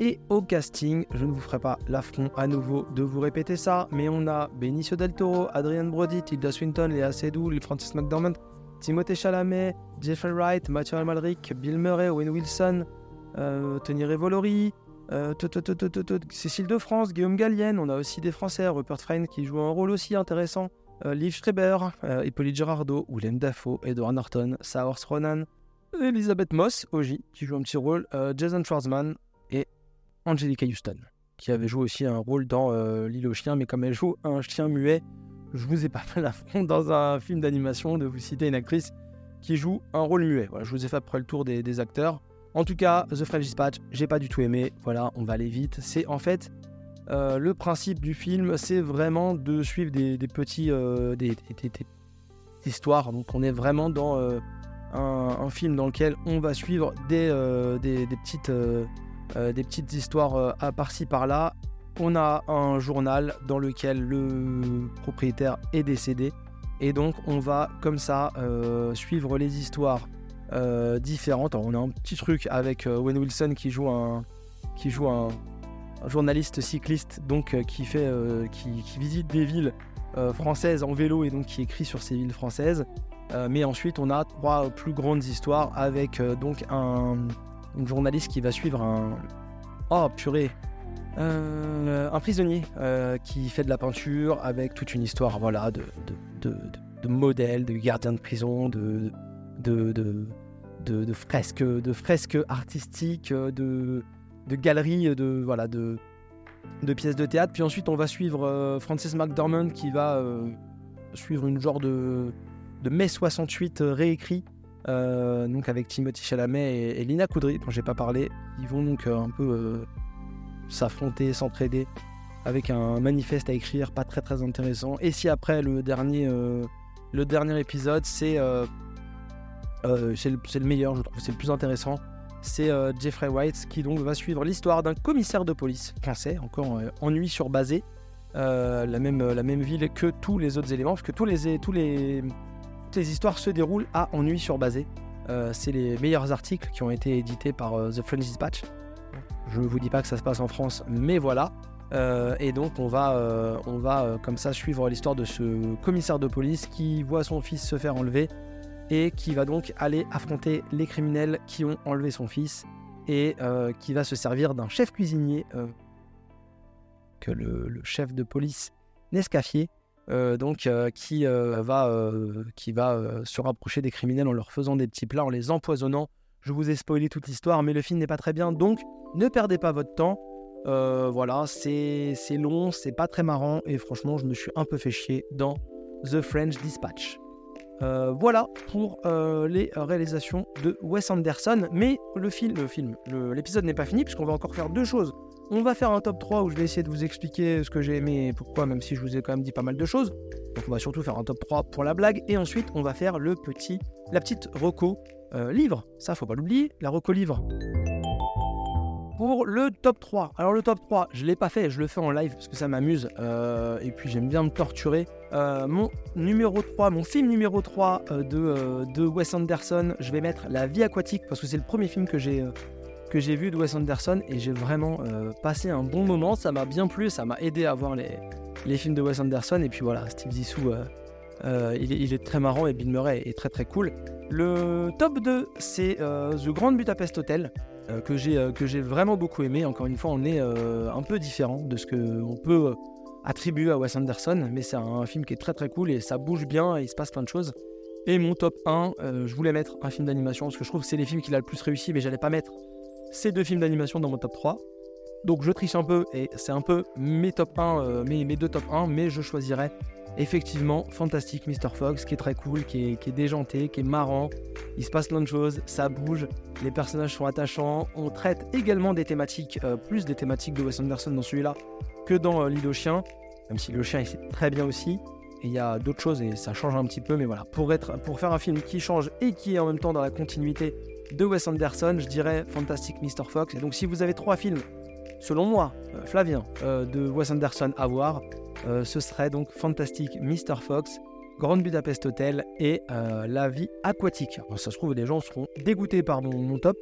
Et au casting, je ne vous ferai pas l'affront à nouveau de vous répéter ça, mais on a Benicio del Toro, Adrian Brody, Tilda Swinton, Léa Seydoux, Francis McDormand, Timothée Chalamet, Jeffrey Wright, Mathieu Amalric, Bill Murray, Owen Wilson, euh, Tony Revolori, euh, Cécile de France, Guillaume Gallienne, on a aussi des Français, Rupert Friend qui joue un rôle aussi intéressant, Liv Schreiber, Hippolyte Gerardo, Willem Dafoe, Edward Norton, Saoirse Ronan, Elisabeth Moss, OJ, qui joue un petit rôle, Jason Schwartzman et Angelica Houston, qui avait joué aussi un rôle dans L'île aux chiens, mais comme elle joue un chien muet, je vous ai pas fait l'affront dans un film d'animation de vous citer une actrice qui joue un rôle muet. Voilà, je vous ai fait après le tour des, acteurs. En tout cas, The French Dispatch, j'ai pas du tout aimé. Voilà, on va aller vite. C'est en fait euh, le principe du film, c'est vraiment de suivre des, petits euh, des, histoires. Donc on est vraiment dans euh, un, film dans lequel on va suivre des, des petites des petites histoires à par-ci par-là. On a un journal dans lequel le propriétaire est décédé et donc on va comme ça suivre les histoires différentes. on a un petit truc avec Wayne Wilson qui joue un, qui joue un, journaliste cycliste donc qui, fait, qui, visite des villes françaises en vélo et donc qui écrit sur ces villes françaises. mais ensuite on a trois plus grandes histoires avec donc un, journaliste qui va suivre un... Oh purée un prisonnier qui fait de la peinture avec toute une histoire voilà, de, de, modèles, de gardiens de prison, de, de, fresques, de fresques artistiques, de, de galeries, de, voilà, de, pièces de théâtre. Puis ensuite, on va suivre euh, Francis McDormand qui va euh, suivre une genre de, de mai 68 euh, réécrit. donc avec Timothy Chalamet et, Lina Coudry, dont j'ai pas parlé, ils vont donc un peu s'affronter, s'entraider avec un manifeste à écrire pas très très intéressant. Et si après le dernier, le épisode, c'est c'est le, meilleur, je trouve, c'est le plus intéressant. C'est Jeffrey White qui donc va suivre l'histoire d'un commissaire de police français, encore en nuit sur basé, la, même, la même ville que tous les autres éléments, parce que tous les, tous les, toutes les histoires se déroulent à Ennui sur basé. c'est les meilleurs articles qui ont été édités par The French Dispatch. Je ne vous dis pas que ça se passe en France, mais voilà. Euh, et donc on va, euh, on va euh, comme ça suivre l'histoire de ce commissaire de police qui voit son fils se faire enlever et qui va donc aller affronter les criminels qui ont enlevé son fils et qui va se servir d'un chef cuisinier que le, chef de police Nescaffier donc qui va, qui va se rapprocher des criminels en leur faisant des petits plats, en les empoisonnant. Je vous ai spoilé toute l'histoire, mais le film n'est pas très bien, donc ne perdez pas votre temps. Euh, voilà, c'est long, c'est pas très marrant et franchement, je me suis un peu fait chier dans The French Dispatch. Euh, voilà pour euh, les réalisations de Wes Anderson. Mais le film, l'épisode n'est pas fini puisqu'on va encore faire deux choses. On va faire un top 3 où je vais essayer de vous expliquer ce que j'ai aimé et pourquoi, même si je vous ai quand même dit pas mal de choses. Donc on va surtout faire un top 3 pour la blague. Et ensuite, on va faire le petit, la petite reco livre. Ça, faut pas l'oublier, la reco livre pour le top 3. Alors le top 3, je ne l'ai pas fait, je le fais en live parce que ça m'amuse euh, et puis j'aime bien me torturer. Euh, mon numéro 3, mon film numéro 3 euh, de, de, Wes Anderson, je vais mettre La vie aquatique parce que c'est le premier film que j'ai que vu de Wes Anderson et j'ai vraiment passé un bon moment, ça m'a bien plu, ça m'a aidé à voir les, les films de Wes Anderson et puis voilà, Steve Zissou, il, est, il, est, très marrant et Bill Murray est très très cool. Le top 2, c'est The Grand Budapest Hotel. Euh, euh, que j'ai vraiment beaucoup aimé. Encore une fois, on est euh, un peu différent de ce qu'on peut attribuer à Wes Anderson, mais c'est un film qui est très très cool et ça bouge bien et il se passe plein de choses. Et mon top 1, je voulais mettre un film d'animation parce que je trouve que c'est les films qu'il a le plus réussi, mais j'allais pas mettre ces deux films d'animation dans mon top 3. Donc je triche un peu et c'est un peu mes top 1, mes, mes deux top 1, mais je choisirais effectivement, fantastique Mr. Fox, qui est très cool, qui est, déjanté, qui est marrant. Il se passe plein de choses, ça bouge, les personnages sont attachants. On traite également des thématiques, euh, plus des thématiques de Wes Anderson dans celui-là que dans euh, L'île aux chiens, même si Le chien est très bien aussi. Et il y a d'autres choses et ça change un petit peu, mais voilà, pour, être, pour faire un film qui change et qui est en même temps dans la continuité de Wes Anderson, je dirais Fantastic Mr. Fox. Et donc si vous avez trois films, selon moi, euh, Flavien, de Wes Anderson à voir, euh, ce serait donc Fantastic Mr. Fox, Grand Budapest Hotel et euh, La vie aquatique. ça se trouve, les gens seront dégoûtés par mon, top,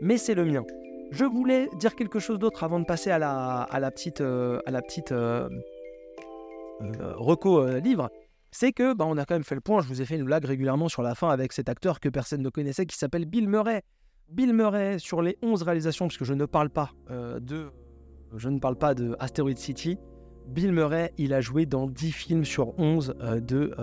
mais c'est le mien. Je voulais dire quelque chose d'autre avant de passer à la, petite, petite euh, reco livre. C'est que bah, on a quand même fait le point. Je vous ai fait une blague régulièrement sur la fin avec cet acteur que personne ne connaissait qui s'appelle Bill Murray. Bill Murray sur les 11 réalisations, puisque je ne parle pas de, je ne parle pas de Asteroid City. Bill Murray, il a joué dans 10 films sur 11 de,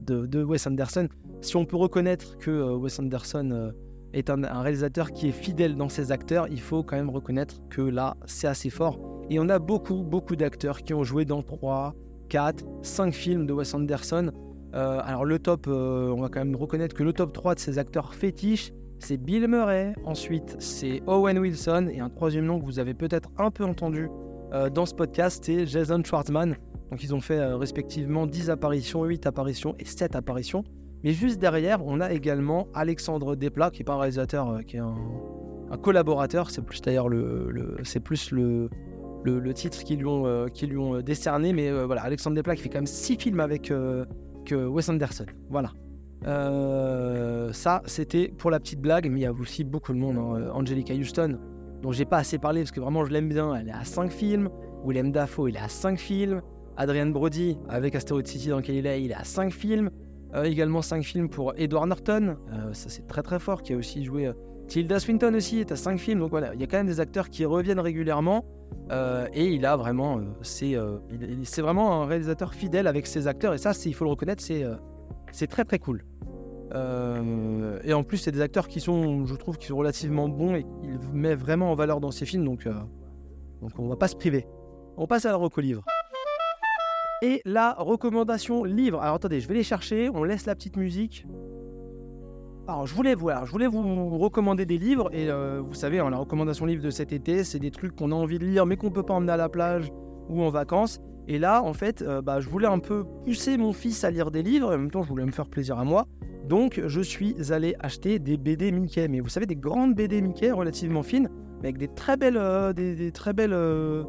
de, Wes Anderson. Si on peut reconnaître que Wes Anderson est un, réalisateur qui est fidèle dans ses acteurs, il faut quand même reconnaître que là, c'est assez fort. Et on a beaucoup, beaucoup d'acteurs qui ont joué dans 3, 4, 5 films de Wes Anderson. Euh, alors le top, euh, on va quand même reconnaître que le top 3 de ces acteurs fétiches, c'est Bill Murray, ensuite c'est Owen Wilson, et un troisième nom que vous avez peut-être un peu entendu euh, dans ce podcast, c'est Jason Schwartzman. Donc ils ont fait respectivement 10 apparitions, 8 apparitions et 7 apparitions. Mais juste derrière, on a également Alexandre Desplat, qui n'est pas un réalisateur, euh, qui est un, collaborateur. C'est plus d'ailleurs le, c'est plus le, le, titre qu'ils lui ont, euh, lui ont euh, décerné. Mais voilà, Alexandre Desplat qui fait quand même six films avec Wes Anderson. Voilà. ça, c'était pour la petite blague, mais il y a aussi beaucoup de monde. Hein. Angelica Houston, dont j'ai pas assez parlé parce que vraiment je l'aime bien. Elle est à 5 films. Willem Dafoe, il est à 5 films. Adrian Brody, avec Asteroid City dans lequel il est, il est à 5 films. Euh, également 5 films pour Edward Norton, euh, ça c'est très très fort, qui a aussi joué. Euh, Tilda Swinton aussi est à 5 films, donc voilà, il y a quand même des acteurs qui reviennent régulièrement. et il a vraiment. c'est vraiment un réalisateur fidèle avec ses acteurs, et ça, il faut le reconnaître, c'est très très cool. Et en plus, c'est des acteurs qui sont, je trouve, qui sont relativement bons et il met vraiment en valeur dans ses films, donc, donc on va pas se priver. On passe à la reco livre et la recommandation livre. Alors attendez, je vais les chercher, on laisse la petite musique. Alors je voulais voir, je voulais vous recommander des livres et euh, vous savez, hein, la recommandation livre de cet été, c'est des trucs qu'on a envie de lire mais qu'on peut pas emmener à la plage ou en vacances. Et là, en fait, euh, bah, je voulais un peu pousser mon fils à lire des livres, et en même temps, je voulais me faire plaisir à moi. Donc, je suis allé acheter des BD Mickey. Mais vous savez, des grandes BD Mickey relativement fines, mais avec des très belles, euh, des, très belles euh,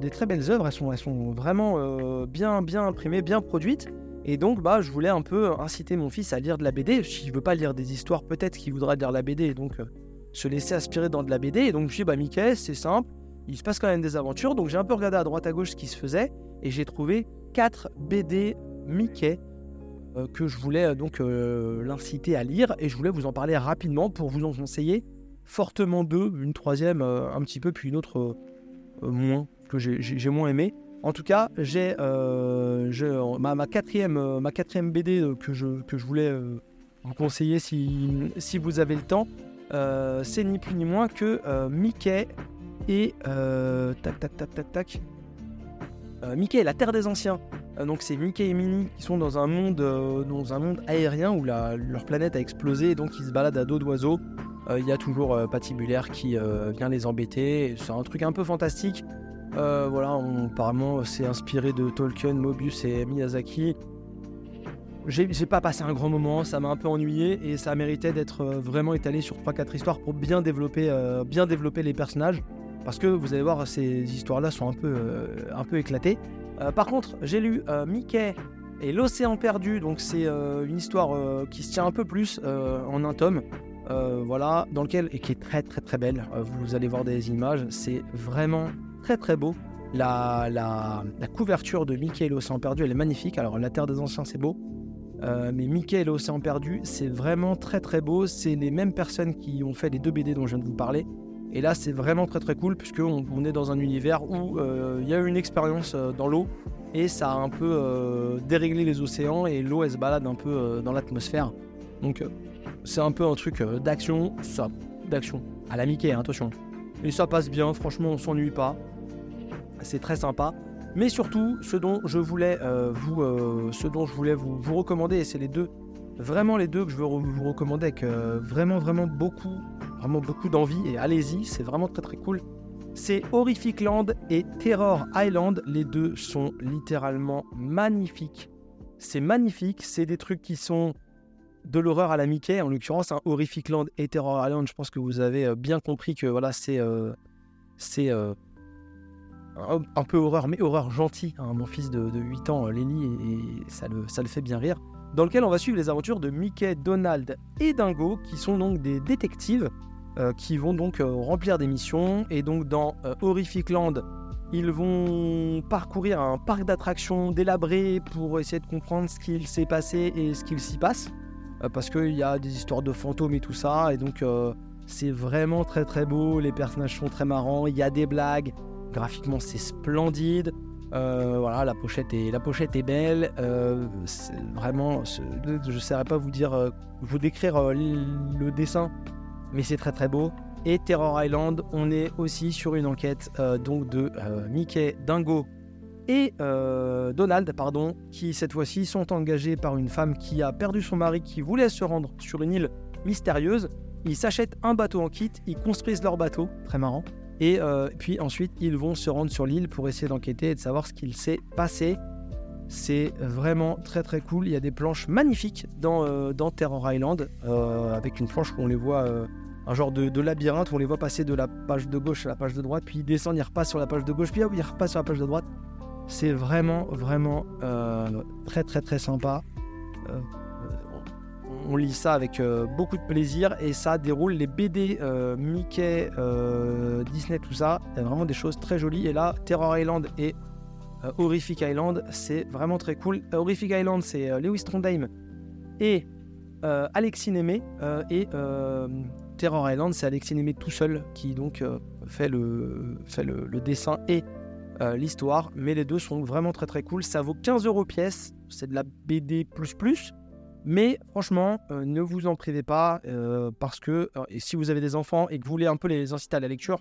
des très belles œuvres. Elles sont, elles sont vraiment bien, bien imprimées, bien produites. Et donc, bah, je voulais un peu inciter mon fils à lire de la BD. S'il veut pas lire des histoires, peut-être qu'il voudra lire la BD. Donc, se laisser aspirer dans de la BD. Et donc, je me suis dit, bah, Mickey, c'est simple. Il se passe quand même des aventures. Donc, j'ai un peu regardé à droite à gauche ce qui se faisait. Et j'ai trouvé 4 BD Mickey que je voulais donc l'inciter à lire. Et je voulais vous en parler rapidement pour vous en conseiller fortement deux. Une troisième un petit peu, puis une autre moins que j'ai moins aimé. En tout cas, j'ai euh, ma, quatrième, euh, BD euh, que je, que je voulais vous conseiller si, si vous avez le temps. c'est ni plus ni moins que Mickey et tac tac tac tac tac. Mickey et la Terre des Anciens. donc c'est Mickey et Minnie qui sont dans un monde, dans un monde aérien où leur planète a explosé et donc ils se baladent à dos d'oiseaux. Il y a toujours Patibulaire qui vient les embêter. C'est un truc un peu fantastique. Euh, voilà, apparemment c'est inspiré de Tolkien, Mobius et Miyazaki. J'ai pas passé un grand moment, ça m'a un peu ennuyé et ça méritait d'être euh, vraiment étalé sur 3-4 histoires pour bien développer, euh, bien développer les personnages. Parce que vous allez voir, ces histoires-là sont un peu, un peu éclatées. par contre, j'ai lu Mickey et l'océan perdu, donc c'est une histoire qui se tient un peu plus en un tome. voilà, dans lequel, et qui est très très très belle, vous allez voir des images, c'est vraiment très très beau. La, la, couverture de Mickey et l'océan perdu, elle est magnifique. Alors, la Terre des Anciens, c'est beau. Euh, mais Mickey et l'océan perdu, c'est vraiment très très beau. C'est les mêmes personnes qui ont fait les deux BD dont je viens de vous parler. Et là, c'est vraiment très très cool puisqu'on on est dans un univers où euh, il y a une expérience euh, dans l'eau et ça a un peu déréglé les océans et l'eau elle se balade un peu dans l'atmosphère. Donc c'est un peu un truc d'action, ça, d'action. À la Mickey, hein, attention. Et ça passe bien, franchement on s'ennuie pas c'est très sympa. Mais surtout, ce dont je voulais, euh, vous, euh, ce dont je voulais vous, recommander, et c'est les deux, vraiment les deux que je veux vous recommander avec euh, vraiment, vraiment beaucoup, vraiment beaucoup d'envie, et allez-y, c'est vraiment très très cool. C'est Horrific Land et Terror Island. Les deux sont littéralement magnifiques. C'est magnifique, c'est des trucs qui sont de l'horreur à la Mickey, en l'occurrence un Horrific Land et Terror Island. Je pense que vous avez bien compris que voilà, c'est c'est un, peu horreur, mais horreur gentille. Hein, mon fils de, 8 ans, Lenny, et, ça, le, ça le fait bien rire. Dans lequel on va suivre les aventures de Mickey, Donald et Dingo, qui sont donc des détectives euh, qui vont donc euh, remplir des missions. Et donc dans euh, Horrific Land, ils vont parcourir un parc d'attractions délabré pour essayer de comprendre ce qu'il s'est passé et ce qu'il s'y passe. parce qu'il y a des histoires de fantômes et tout ça. Et donc c'est vraiment très très beau. Les personnages sont très marrants. Il y a des blagues. Graphiquement, c'est splendide. Voilà, la pochette est, la pochette est belle. vraiment, je ne saurais pas vous dire, vous décrire le dessin, mais c'est très très beau. Et Terror Island, on est aussi sur une enquête donc de Mickey, Dingo et Donald, pardon, qui cette fois-ci sont engagés par une femme qui a perdu son mari, qui voulait se rendre sur une île mystérieuse. Ils s'achètent un bateau en kit, ils construisent leur bateau, très marrant. Et euh, puis ensuite, ils vont se rendre sur l'île pour essayer d'enquêter et de savoir ce qu'il s'est passé. C'est vraiment très très cool. Il y a des planches magnifiques dans, euh, Terror Island, euh, avec une planche où on les voit, un genre de, labyrinthe, où on les voit passer de la page de gauche à la page de droite, puis ils descendent, ils repassent sur la page de gauche, puis ils repassent sur la page de droite. C'est vraiment vraiment très très très sympa on lit ça avec euh, beaucoup de plaisir et ça déroule les BD euh, Mickey, euh, Disney, tout ça. Il y a vraiment des choses très jolies. Et là, Terror Island et Horrific Island, c'est vraiment très cool. Horrific Island, c'est Lewis Trondheim et Alexis Némé. et Terror Island, c'est Alexis Némé tout seul qui donc fait, le, dessin et l'histoire. Mais les deux sont vraiment très très cool. Ça vaut 15 euros pièce. C'est de la BD. Mais franchement, euh, ne vous en privez pas euh, parce que euh, si vous avez des enfants et que vous voulez un peu les inciter à la lecture,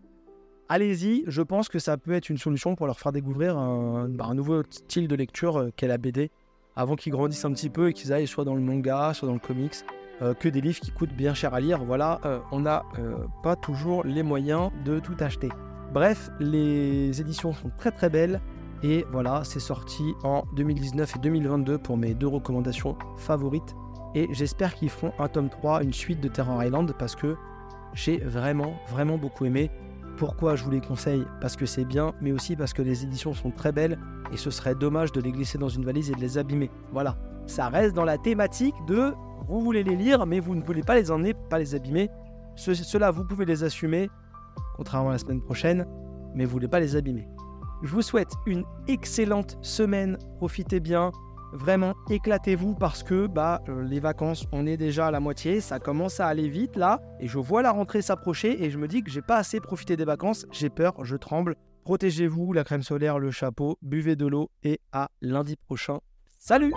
allez-y. Je pense que ça peut être une solution pour leur faire découvrir un, bah, nouveau style de lecture qu'est la BD avant qu'ils grandissent un petit peu et qu'ils aillent soit dans le manga, soit dans le comics. que des livres qui coûtent bien cher à lire. Voilà, on n'a pas toujours les moyens de tout acheter. Bref, les éditions sont très très belles. Et voilà, c'est sorti en 2019 et 2022 pour mes deux recommandations favorites. Et j'espère qu'ils feront un tome 3, une suite de Terror Island, parce que j'ai vraiment, vraiment beaucoup aimé. Pourquoi je vous les conseille? Parce que c'est bien, mais aussi parce que les éditions sont très belles et ce serait dommage de les glisser dans une valise et de les abîmer. Voilà, ça reste dans la thématique de vous voulez les lire, mais vous ne voulez pas les emmener, pas les abîmer. Cela, vous pouvez les assumer, contrairement à la semaine prochaine, mais vous ne voulez pas les abîmer. Je vous souhaite une excellente semaine. Profitez bien. Vraiment, éclatez-vous parce que bah, euh, les vacances, on est déjà à la moitié. Ça commence à aller vite là. Et je vois la rentrée s'approcher et je me dis que j'ai pas assez profité des vacances. J'ai peur, je tremble. Protégez-vous, la crème solaire, le chapeau, buvez de l'eau et à lundi prochain. Salut